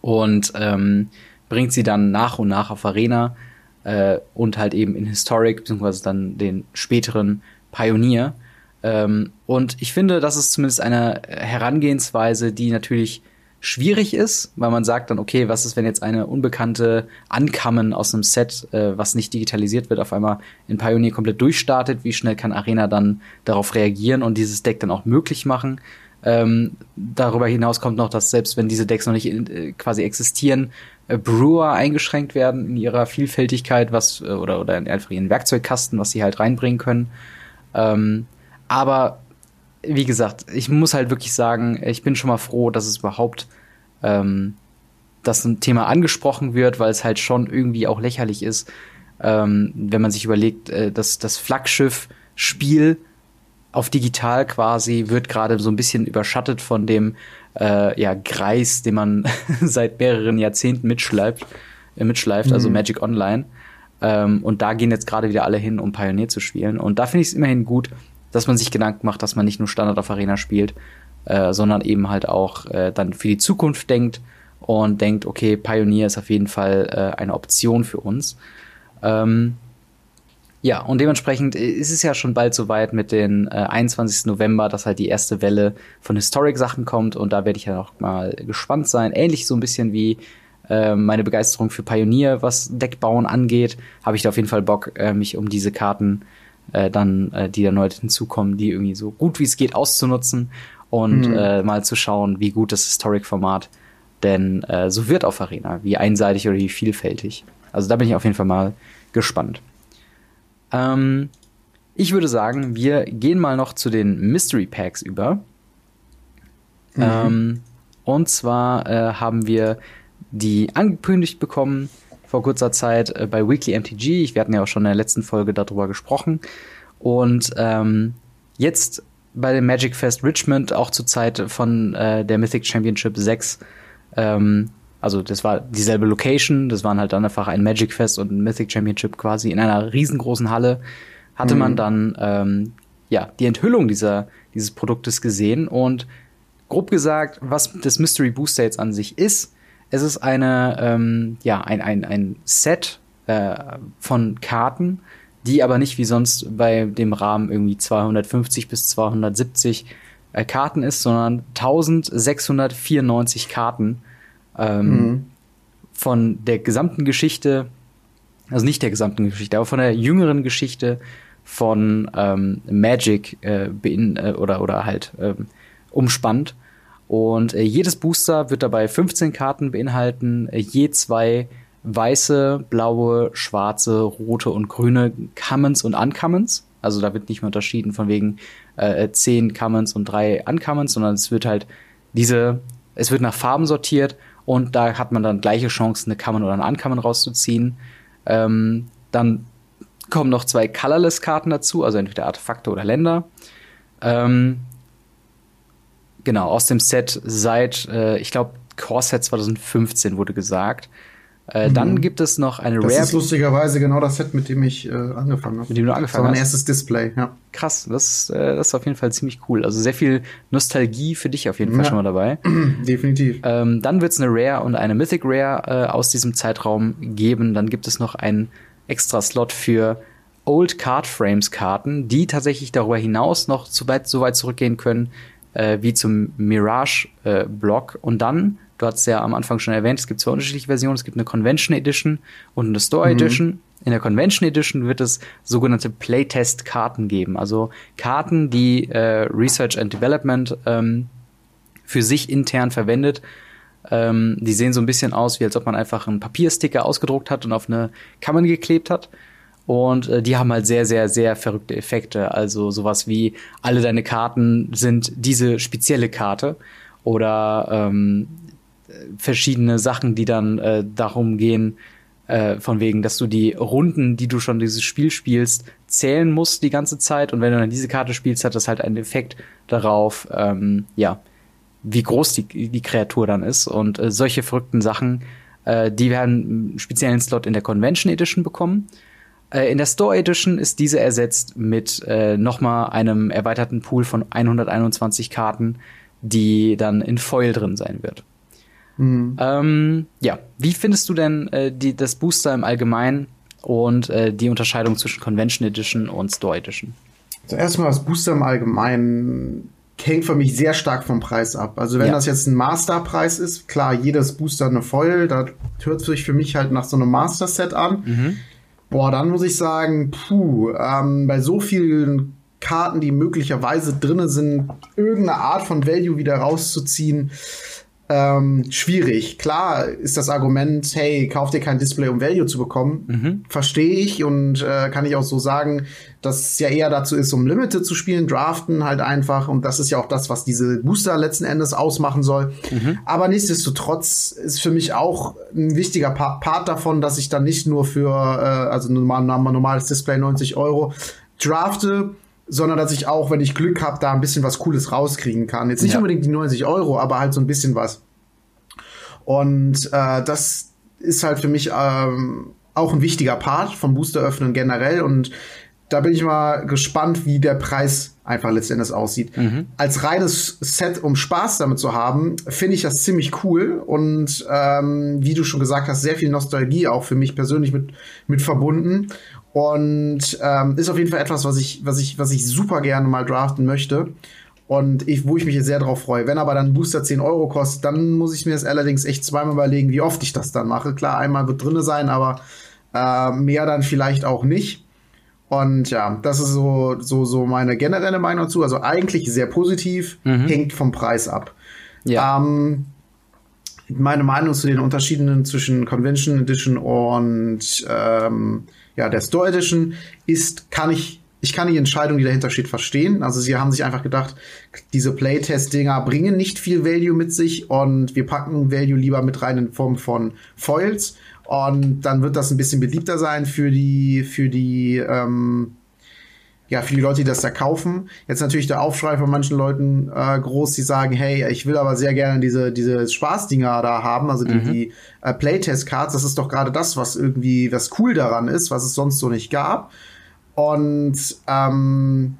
und ähm, bringt sie dann nach und nach auf Arena äh, und halt eben in Historic, beziehungsweise dann den späteren Pioneer. Ähm, und ich finde, das ist zumindest eine Herangehensweise, die natürlich schwierig ist, weil man sagt dann, okay, was ist, wenn jetzt eine unbekannte Ankommen aus einem Set, äh, was nicht digitalisiert wird, auf einmal in Pioneer komplett durchstartet? Wie schnell kann Arena dann darauf reagieren und dieses Deck dann auch möglich machen? Ähm, darüber hinaus kommt noch, dass selbst wenn diese Decks noch nicht äh, quasi existieren, äh, Brewer eingeschränkt werden in ihrer Vielfältigkeit, was äh, oder oder in einfach ihren Werkzeugkasten, was sie halt reinbringen können. Ähm, aber wie gesagt, ich muss halt wirklich sagen, ich bin schon mal froh, dass es überhaupt ähm, dass ein Thema angesprochen wird, weil es halt schon irgendwie auch lächerlich ist, ähm, wenn man sich überlegt, äh, dass das Flaggschiff-Spiel auf digital quasi wird gerade so ein bisschen überschattet von dem äh, ja, Greis, den man [LAUGHS] seit mehreren Jahrzehnten mitschleift, äh, mitschleift also mhm. also Magic Online. Ähm, und da gehen jetzt gerade wieder alle hin, um Pioneer zu spielen. Und da finde ich es immerhin gut, dass man sich Gedanken macht, dass man nicht nur Standard auf Arena spielt, äh, sondern eben halt auch äh, dann für die Zukunft denkt und denkt, okay, Pioneer ist auf jeden Fall äh, eine Option für uns. Ähm, ja, und dementsprechend ist es ja schon bald soweit mit den äh, 21. November, dass halt die erste Welle von Historic-Sachen kommt und da werde ich ja noch mal gespannt sein. Ähnlich so ein bisschen wie äh, meine Begeisterung für Pioneer, was Deckbauen angeht, habe ich da auf jeden Fall Bock, äh, mich um diese Karten äh, dann, äh, die dann heute hinzukommen, die irgendwie so gut wie es geht auszunutzen und mhm. äh, mal zu schauen, wie gut das Historic-Format denn äh, so wird auf Arena, wie einseitig oder wie vielfältig. Also da bin ich auf jeden Fall mal gespannt. Ähm, ich würde sagen, wir gehen mal noch zu den Mystery Packs über. Mhm. Ähm, und zwar äh, haben wir die angekündigt bekommen vor kurzer Zeit äh, bei Weekly MTG. Wir hatten ja auch schon in der letzten Folge darüber gesprochen. Und ähm, jetzt bei dem Magic Fest Richmond, auch zur Zeit von äh, der Mythic Championship 6, ähm, also das war dieselbe Location, das waren halt dann einfach ein Magic Fest und ein Mythic Championship quasi in einer riesengroßen Halle, hatte mhm. man dann ähm, ja die Enthüllung dieser, dieses Produktes gesehen und grob gesagt, was das Mystery Booster jetzt an sich ist, es ist eine, ähm, ja, ein, ein, ein Set äh, von Karten, die aber nicht wie sonst bei dem Rahmen irgendwie 250 bis 270 äh, Karten ist, sondern 1694 Karten ähm, mhm. von der gesamten Geschichte, also nicht der gesamten Geschichte, aber von der jüngeren Geschichte von ähm, Magic äh, bein äh, oder, oder halt ähm, umspannt. Und äh, jedes Booster wird dabei 15 Karten beinhalten, äh, je zwei weiße, blaue, schwarze, rote und grüne Commons und Uncommons. Also da wird nicht mehr unterschieden von wegen äh, 10 Commons und drei Uncommons, sondern es wird halt diese, es wird nach Farben sortiert und da hat man dann gleiche Chancen, eine Common oder eine Uncommon rauszuziehen. Ähm, dann kommen noch zwei Colorless-Karten dazu, also entweder Artefakte oder Länder. Ähm, genau, aus dem Set seit, äh, ich glaube, Core Set 2015 wurde gesagt. Äh, mhm. Dann gibt es noch eine das Rare. Das ist lustigerweise genau das Set, mit dem ich äh, angefangen habe. Mit dem du angefangen hast. Das war mein erstes Display, ja. Krass, das, äh, das ist auf jeden Fall ziemlich cool. Also sehr viel Nostalgie für dich auf jeden Fall ja. schon mal dabei. [CLEARS THROAT] Definitiv. Ähm, dann wird es eine Rare und eine Mythic Rare äh, aus diesem Zeitraum geben. Dann gibt es noch einen extra Slot für Old Card Frames Karten, die tatsächlich darüber hinaus noch so weit, so weit zurückgehen können, äh, wie zum Mirage-Block. Äh, und dann, du hast ja am Anfang schon erwähnt, es gibt zwei unterschiedliche Versionen. Es gibt eine Convention Edition und eine Store mhm. Edition. In der Convention Edition wird es sogenannte Playtest-Karten geben. Also Karten, die äh, Research and Development ähm, für sich intern verwendet. Ähm, die sehen so ein bisschen aus, wie als ob man einfach einen Papiersticker ausgedruckt hat und auf eine Kammern geklebt hat. Und äh, die haben halt sehr, sehr, sehr verrückte Effekte. Also sowas wie alle deine Karten sind diese spezielle Karte oder ähm, verschiedene Sachen, die dann äh, darum gehen, äh, von wegen, dass du die Runden, die du schon dieses Spiel spielst, zählen musst die ganze Zeit. Und wenn du dann diese Karte spielst, hat das halt einen Effekt darauf, ähm, ja, wie groß die, die Kreatur dann ist. Und äh, solche verrückten Sachen, äh, die werden einen speziellen Slot in der Convention Edition bekommen. Äh, in der Store Edition ist diese ersetzt mit äh, nochmal einem erweiterten Pool von 121 Karten, die dann in Foil drin sein wird. Mhm. Ähm, ja, wie findest du denn äh, die, das Booster im Allgemeinen und äh, die Unterscheidung zwischen Convention Edition und Store Edition? Also erstmal das Booster im Allgemeinen hängt für mich sehr stark vom Preis ab. Also wenn ja. das jetzt ein Masterpreis ist, klar, jedes Booster eine Foil, da hört sich für mich halt nach so einem Master-Set an. Mhm. Boah, dann muss ich sagen, puh, ähm, bei so vielen Karten, die möglicherweise drinne sind, irgendeine Art von Value wieder rauszuziehen, ähm, schwierig. Klar ist das Argument, hey, kauf dir kein Display, um Value zu bekommen. Mhm. Verstehe ich und äh, kann ich auch so sagen, dass es ja eher dazu ist, um Limited zu spielen, draften halt einfach. Und das ist ja auch das, was diese Booster letzten Endes ausmachen soll. Mhm. Aber nichtsdestotrotz ist für mich auch ein wichtiger pa Part davon, dass ich dann nicht nur für, äh, also normal, normales Display 90 Euro drafte, sondern dass ich auch, wenn ich Glück habe, da ein bisschen was Cooles rauskriegen kann. Jetzt nicht ja. unbedingt die 90 Euro, aber halt so ein bisschen was. Und äh, das ist halt für mich ähm, auch ein wichtiger Part vom Booster öffnen generell. Und da bin ich mal gespannt, wie der Preis einfach letztendlich aussieht. Mhm. Als reines Set, um Spaß damit zu haben, finde ich das ziemlich cool und ähm, wie du schon gesagt hast, sehr viel Nostalgie auch für mich persönlich mit, mit verbunden. Und ähm, ist auf jeden Fall etwas, was ich, was ich, was ich super gerne mal draften möchte. Und ich, wo ich mich jetzt sehr drauf freue. Wenn aber dann ein Booster 10 Euro kostet, dann muss ich mir das allerdings echt zweimal überlegen, wie oft ich das dann mache. Klar, einmal wird drinne sein, aber äh, mehr dann vielleicht auch nicht. Und ja, das ist so, so, so meine generelle Meinung dazu. Also eigentlich sehr positiv, mhm. hängt vom Preis ab. Ja. Ähm, meine Meinung zu den Unterschieden zwischen Convention Edition und ähm, ja, der Store Edition ist, kann ich, ich kann die Entscheidung, die dahinter steht, verstehen. Also sie haben sich einfach gedacht, diese Playtest-Dinger bringen nicht viel Value mit sich und wir packen Value lieber mit rein in Form von Foils. Und dann wird das ein bisschen beliebter sein für die, für die, ähm, ja, die Leute, die das da kaufen. Jetzt natürlich der Aufschrei von manchen Leuten äh, groß, die sagen, hey, ich will aber sehr gerne diese, diese Spaßdinger da haben, also die, mhm. die äh, Playtest-Cards, das ist doch gerade das, was irgendwie, was cool daran ist, was es sonst so nicht gab. Und ähm,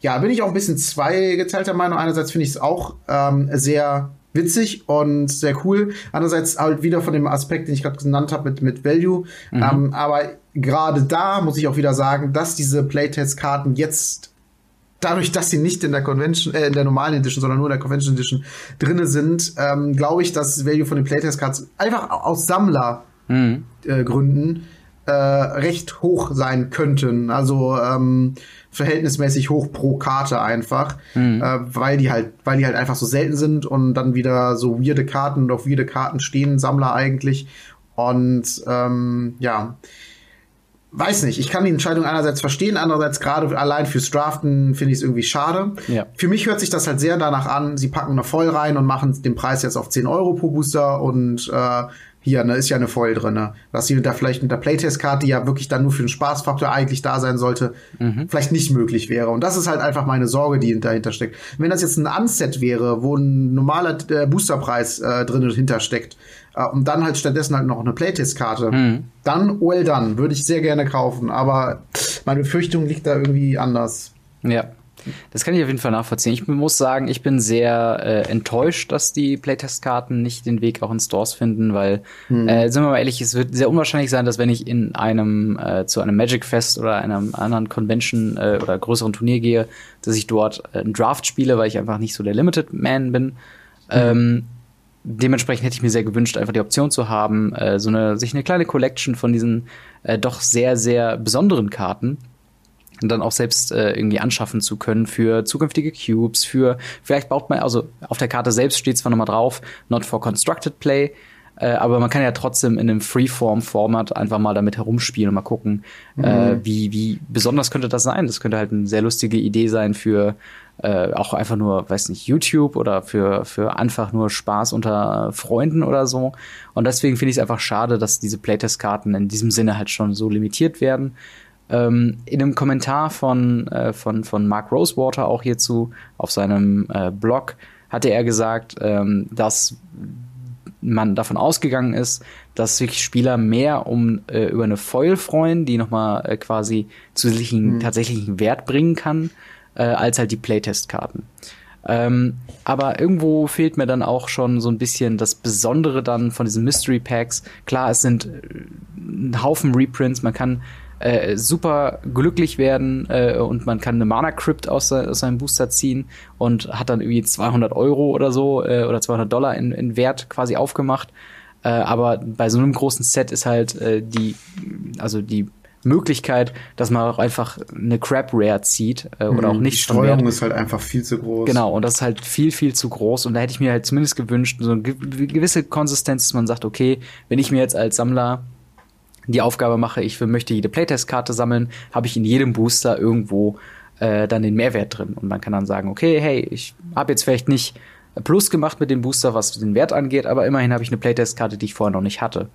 ja, bin ich auch ein bisschen zweigeteilter Meinung. Einerseits finde ich es auch ähm, sehr witzig und sehr cool. Andererseits halt wieder von dem Aspekt, den ich gerade genannt habe mit, mit Value. Mhm. Ähm, aber gerade da muss ich auch wieder sagen, dass diese Playtest-Karten jetzt dadurch, dass sie nicht in der Convention, äh, in der normalen Edition, sondern nur in der Convention Edition drinne sind, ähm, glaube ich, dass Value von den Playtest-Cards einfach aus Sammlergründen mhm. äh, äh, recht hoch sein könnten. Also ähm, verhältnismäßig hoch pro Karte einfach, mhm. äh, weil die halt, weil die halt einfach so selten sind und dann wieder so weirde Karten und auf weirde Karten stehen, Sammler eigentlich. Und ähm, ja, weiß nicht, ich kann die Entscheidung einerseits verstehen, andererseits gerade allein fürs Draften finde ich es irgendwie schade. Ja. Für mich hört sich das halt sehr danach an, sie packen eine Voll rein und machen den Preis jetzt auf 10 Euro pro Booster und äh, hier, ne, ist ja eine Foil drin, ne? Dass sie da vielleicht mit der Playtest-Karte, die ja wirklich dann nur für den Spaßfaktor eigentlich da sein sollte, mhm. vielleicht nicht möglich wäre. Und das ist halt einfach meine Sorge, die dahinter steckt. Wenn das jetzt ein Unset wäre, wo ein normaler äh, Boosterpreis äh, drin hintersteckt, äh, und dann halt stattdessen halt noch eine Playtest-Karte, mhm. dann, well done, würde ich sehr gerne kaufen. Aber meine Befürchtung liegt da irgendwie anders. Ja. Das kann ich auf jeden Fall nachvollziehen. Ich muss sagen, ich bin sehr äh, enttäuscht, dass die Playtest-Karten nicht den Weg auch in Stores finden, weil, hm. äh, sind wir mal ehrlich, es wird sehr unwahrscheinlich sein, dass wenn ich in einem äh, zu einem Magic Fest oder einem anderen Convention äh, oder größeren Turnier gehe, dass ich dort äh, einen Draft spiele, weil ich einfach nicht so der Limited Man bin. Hm. Ähm, dementsprechend hätte ich mir sehr gewünscht, einfach die Option zu haben, äh, so eine sich eine kleine Collection von diesen äh, doch sehr sehr besonderen Karten dann auch selbst äh, irgendwie anschaffen zu können für zukünftige Cubes, für vielleicht baut man, also auf der Karte selbst steht zwar nochmal drauf, not for constructed play, äh, aber man kann ja trotzdem in einem Freeform-Format einfach mal damit herumspielen und mal gucken, äh, mhm. äh, wie, wie besonders könnte das sein. Das könnte halt eine sehr lustige Idee sein für äh, auch einfach nur, weiß nicht, YouTube oder für, für einfach nur Spaß unter Freunden oder so. Und deswegen finde ich es einfach schade, dass diese Playtest-Karten in diesem Sinne halt schon so limitiert werden. Ähm, in einem Kommentar von, äh, von, von Mark Rosewater auch hierzu auf seinem äh, Blog hatte er gesagt, ähm, dass man davon ausgegangen ist, dass sich Spieler mehr um äh, über eine Foil freuen, die nochmal äh, quasi zusätzlichen mhm. tatsächlichen Wert bringen kann, äh, als halt die Playtest-Karten. Ähm, aber irgendwo fehlt mir dann auch schon so ein bisschen das Besondere dann von diesen Mystery Packs. Klar, es sind äh, ein Haufen Reprints, man kann äh, super glücklich werden äh, und man kann eine Mana Crypt aus, aus, seinem Booster ziehen und hat dann irgendwie 200 Euro oder so äh, oder 200 Dollar in, in Wert quasi aufgemacht. Äh, aber bei so einem großen Set ist halt äh, die, also die Möglichkeit, dass man auch einfach eine Crab Rare zieht äh, oder mhm, auch nicht. Die Steuerung ist halt einfach viel zu groß. Genau, und das ist halt viel, viel zu groß. Und da hätte ich mir halt zumindest gewünscht, so eine gewisse Konsistenz, dass man sagt, okay, wenn ich mir jetzt als Sammler die Aufgabe mache, ich möchte jede Playtest-Karte sammeln, habe ich in jedem Booster irgendwo äh, dann den Mehrwert drin. Und man kann dann sagen, okay, hey, ich habe jetzt vielleicht nicht Plus gemacht mit dem Booster, was den Wert angeht, aber immerhin habe ich eine Playtest-Karte, die ich vorher noch nicht hatte.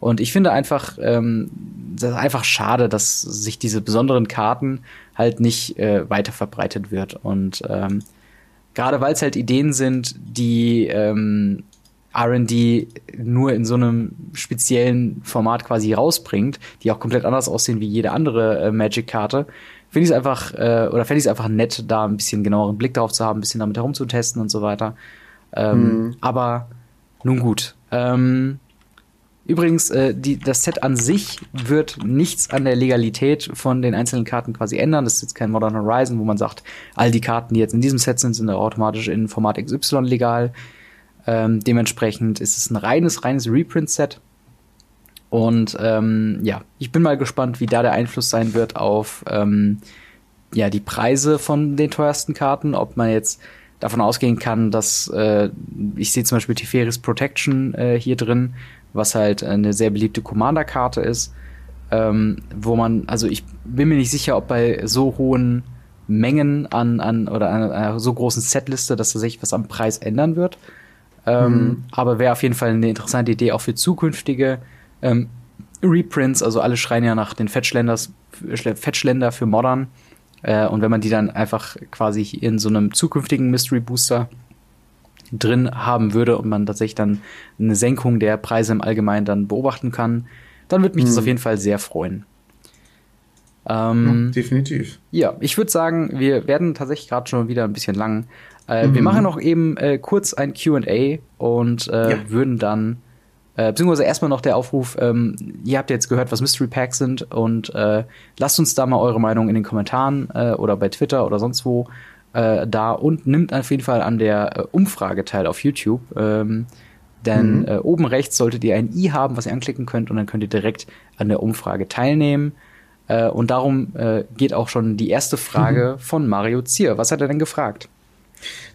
Und ich finde einfach, ähm, das ist einfach schade, dass sich diese besonderen Karten halt nicht äh, weiter verbreitet wird. Und ähm, gerade weil es halt Ideen sind, die ähm, RD nur in so einem speziellen Format quasi rausbringt, die auch komplett anders aussehen wie jede andere äh, Magic-Karte, finde ich es einfach, äh, oder fände ich es einfach nett, da ein bisschen genaueren Blick drauf zu haben, ein bisschen damit herumzutesten und so weiter. Ähm, mhm. Aber nun gut. Ähm, übrigens, äh, die, das Set an sich wird nichts an der Legalität von den einzelnen Karten quasi ändern. Das ist jetzt kein Modern Horizon, wo man sagt, all die Karten, die jetzt in diesem Set sind, sind automatisch in Format XY legal. Ähm, dementsprechend ist es ein reines, reines Reprint-Set. Und ähm, ja, ich bin mal gespannt, wie da der Einfluss sein wird auf ähm, ja, die Preise von den teuersten Karten. Ob man jetzt davon ausgehen kann, dass äh, ich sehe zum Beispiel Tiferis Protection äh, hier drin, was halt eine sehr beliebte Commander-Karte ist. Ähm, wo man, also ich bin mir nicht sicher, ob bei so hohen Mengen an, an oder einer, einer so großen Setliste, dass sich was am Preis ändern wird. Ähm, mhm. Aber wäre auf jeden Fall eine interessante Idee auch für zukünftige ähm, Reprints. Also alle schreien ja nach den Fetchländers, Fetchländer für Modern. Äh, und wenn man die dann einfach quasi in so einem zukünftigen Mystery Booster drin haben würde und man tatsächlich dann eine Senkung der Preise im Allgemeinen dann beobachten kann, dann würde mich mhm. das auf jeden Fall sehr freuen. Ähm, ja, definitiv. Ja, ich würde sagen, wir werden tatsächlich gerade schon wieder ein bisschen lang. Äh, mhm. Wir machen noch eben äh, kurz ein QA und äh, ja. würden dann, äh, beziehungsweise erstmal noch der Aufruf, ähm, ihr habt jetzt gehört, was Mystery Packs sind und äh, lasst uns da mal eure Meinung in den Kommentaren oder bei Twitter oder sonst wo da und nimmt auf jeden Fall an der Umfrage teil auf YouTube. Ähm, denn mhm. oben rechts solltet ihr ein i haben, was ihr anklicken könnt und dann könnt ihr direkt an der Umfrage teilnehmen. Und darum geht auch schon die erste Frage mhm. von Mario Zier. Was hat er denn gefragt?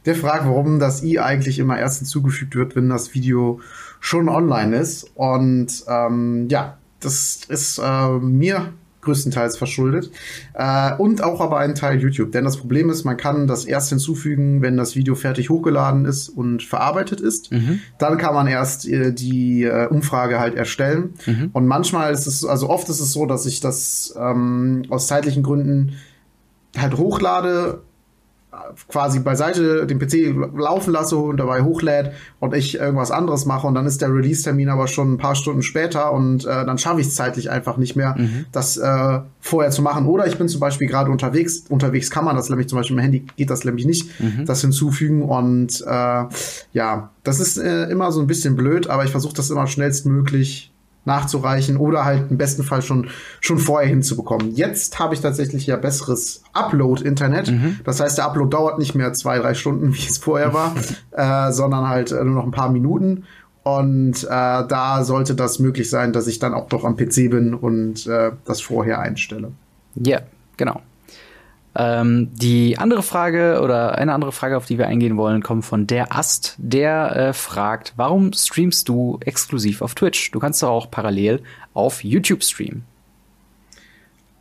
Der fragt, warum das i eigentlich immer erst hinzugefügt wird, wenn das Video schon online ist. Und ähm, ja, das ist äh, mir größtenteils verschuldet. Äh, und auch aber ein Teil YouTube. Denn das Problem ist, man kann das erst hinzufügen, wenn das Video fertig hochgeladen ist und verarbeitet ist. Mhm. Dann kann man erst äh, die äh, Umfrage halt erstellen. Mhm. Und manchmal ist es, also oft ist es so, dass ich das ähm, aus zeitlichen Gründen halt hochlade quasi beiseite den PC laufen lasse und dabei hochlädt und ich irgendwas anderes mache und dann ist der Release-Termin aber schon ein paar Stunden später und äh, dann schaffe ich es zeitlich einfach nicht mehr, mhm. das äh, vorher zu machen. Oder ich bin zum Beispiel gerade unterwegs. Unterwegs kann man das nämlich zum Beispiel im Handy geht das nämlich nicht, mhm. das hinzufügen und äh, ja, das ist äh, immer so ein bisschen blöd, aber ich versuche das immer schnellstmöglich nachzureichen oder halt im besten Fall schon, schon vorher hinzubekommen. Jetzt habe ich tatsächlich ja besseres Upload-Internet. Mhm. Das heißt, der Upload dauert nicht mehr zwei, drei Stunden, [LAUGHS] wie es vorher war, [LAUGHS] äh, sondern halt äh, nur noch ein paar Minuten. Und äh, da sollte das möglich sein, dass ich dann auch noch am PC bin und äh, das vorher einstelle. Ja, genau. Ähm, die andere Frage oder eine andere Frage, auf die wir eingehen wollen, kommt von der Ast, der äh, fragt, warum streamst du exklusiv auf Twitch? Du kannst doch auch parallel auf YouTube streamen.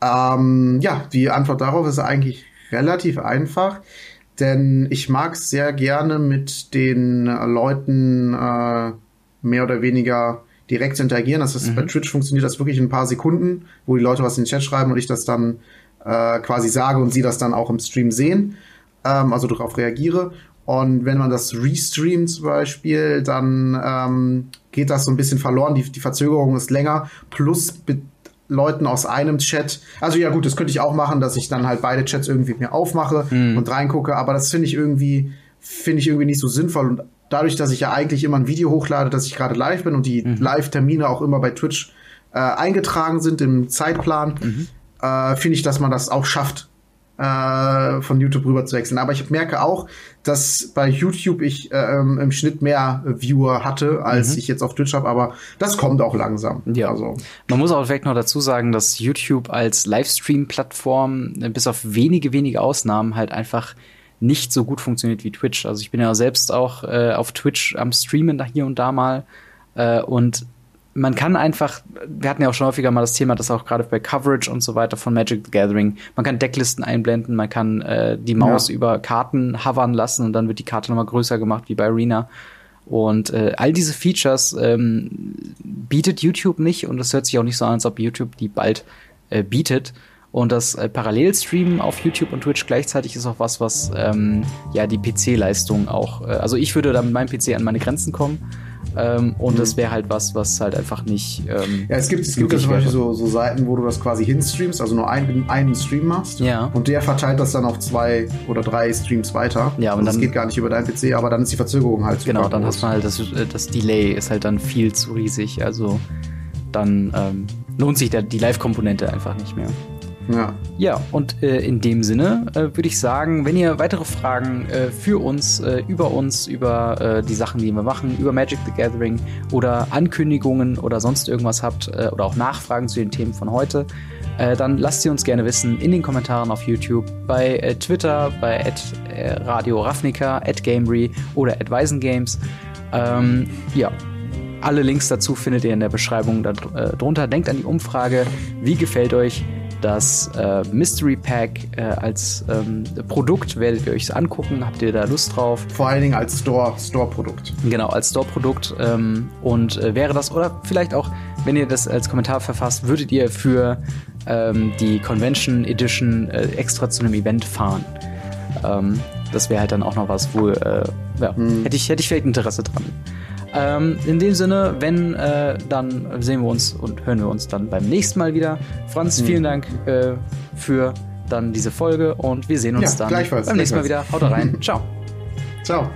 Ähm, ja, die Antwort darauf ist eigentlich relativ einfach, denn ich mag es sehr gerne mit den Leuten äh, mehr oder weniger direkt zu interagieren. Das ist, mhm. bei Twitch funktioniert das wirklich in ein paar Sekunden, wo die Leute was in den Chat schreiben und ich das dann äh, quasi sage und sie das dann auch im Stream sehen, ähm, also darauf reagiere. Und wenn man das restreamt zum Beispiel, dann ähm, geht das so ein bisschen verloren. Die, die Verzögerung ist länger. Plus mit Leuten aus einem Chat. Also ja gut, das könnte ich auch machen, dass ich dann halt beide Chats irgendwie mir aufmache Mhm. und reingucke. Aber das finde ich irgendwie finde ich irgendwie nicht so sinnvoll. Und dadurch, dass ich ja eigentlich immer ein Video hochlade, dass ich gerade live bin und die Mhm. Live-Termine auch immer bei Twitch äh, eingetragen sind im Zeitplan, Mhm. Äh, finde ich, dass man das auch schafft, äh, von YouTube rüber zu wechseln. Aber ich merke auch, dass bei YouTube ich äh, ähm, im Schnitt mehr Viewer hatte, als ich jetzt auf Twitch habe. Aber das kommt auch langsam. Mhm. Ja. Also, Man muss auch vielleicht noch dazu sagen, dass YouTube als Livestream-Plattform äh, bis auf wenige, wenige Ausnahmen halt einfach nicht so gut funktioniert wie Twitch. Also ich bin ja selbst auch äh, auf Twitch am Streamen da hier und da mal. Äh, und man kann einfach, wir hatten ja auch schon häufiger mal das Thema, dass auch gerade bei Coverage und so weiter von Magic the Gathering, man kann Decklisten einblenden, man kann äh, die Maus Ja. über Karten hovern lassen und dann wird die Karte nochmal größer gemacht wie bei Arena. Und äh, all diese Features ähm, bietet YouTube nicht und es hört sich auch nicht so an, als ob YouTube die bald äh, bietet. Und das äh, Parallelstreamen auf YouTube und Twitch gleichzeitig ist auch was, was ähm, ja die PC-Leistung auch. Äh, also ich würde da mit meinem PC an meine Grenzen kommen. Ähm, und das wäre halt was, was halt einfach nicht. Ähm, Mhm. ja, es gibt, es gibt ja zum Beispiel so, so Seiten, wo du das quasi hinstreamst, also nur einen, einen Stream machst. Ja. Und der verteilt das dann auf zwei oder drei Streams weiter. Ja, und und das dann- geht gar nicht über deinen PC, aber dann ist die Verzögerung halt Genau, super dann hast man halt das, äh, das Delay ist halt dann viel zu riesig. Also dann ähm, lohnt sich der, die Live-Komponente einfach nicht mehr. Ja. Ja, und äh, in dem Sinne äh, würde ich sagen, wenn ihr weitere Fragen äh, für uns, äh, über uns, über äh, die Sachen, die wir machen, über Magic the Gathering oder Ankündigungen oder sonst irgendwas habt äh, oder auch Nachfragen zu den Themen von heute, dann lasst sie uns gerne wissen in den Kommentaren auf YouTube, bei Twitter, bei Radio Ravnica, at Gamery oder at Weisengames. Ähm, ja, alle Links dazu findet ihr in der Beschreibung da, drunter. Denkt an die Umfrage. Wie gefällt euch das äh, Mystery Pack äh, als ähm, Produkt? Werdet ihr euch angucken? Habt ihr da Lust drauf? Vor allen Dingen als Store, Store-Produkt. Genau, als Store-Produkt. Ähm, und äh, wäre das, oder vielleicht auch, wenn ihr das als Kommentar verfasst, würdet ihr für ähm, die Convention Edition äh, extra zu einem Event fahren? Ähm, das wäre halt dann auch noch was, wo äh, ja, hätte, ich, hätte ich vielleicht Interesse dran. Ähm, in dem Sinne, wenn, äh, dann sehen wir uns und hören wir uns dann beim nächsten Mal wieder. Franz, vielen Dank äh, für dann diese Folge und wir sehen uns Ja, dann beim nächsten Mal wieder. Haut rein. [LAUGHS] Ciao. Ciao.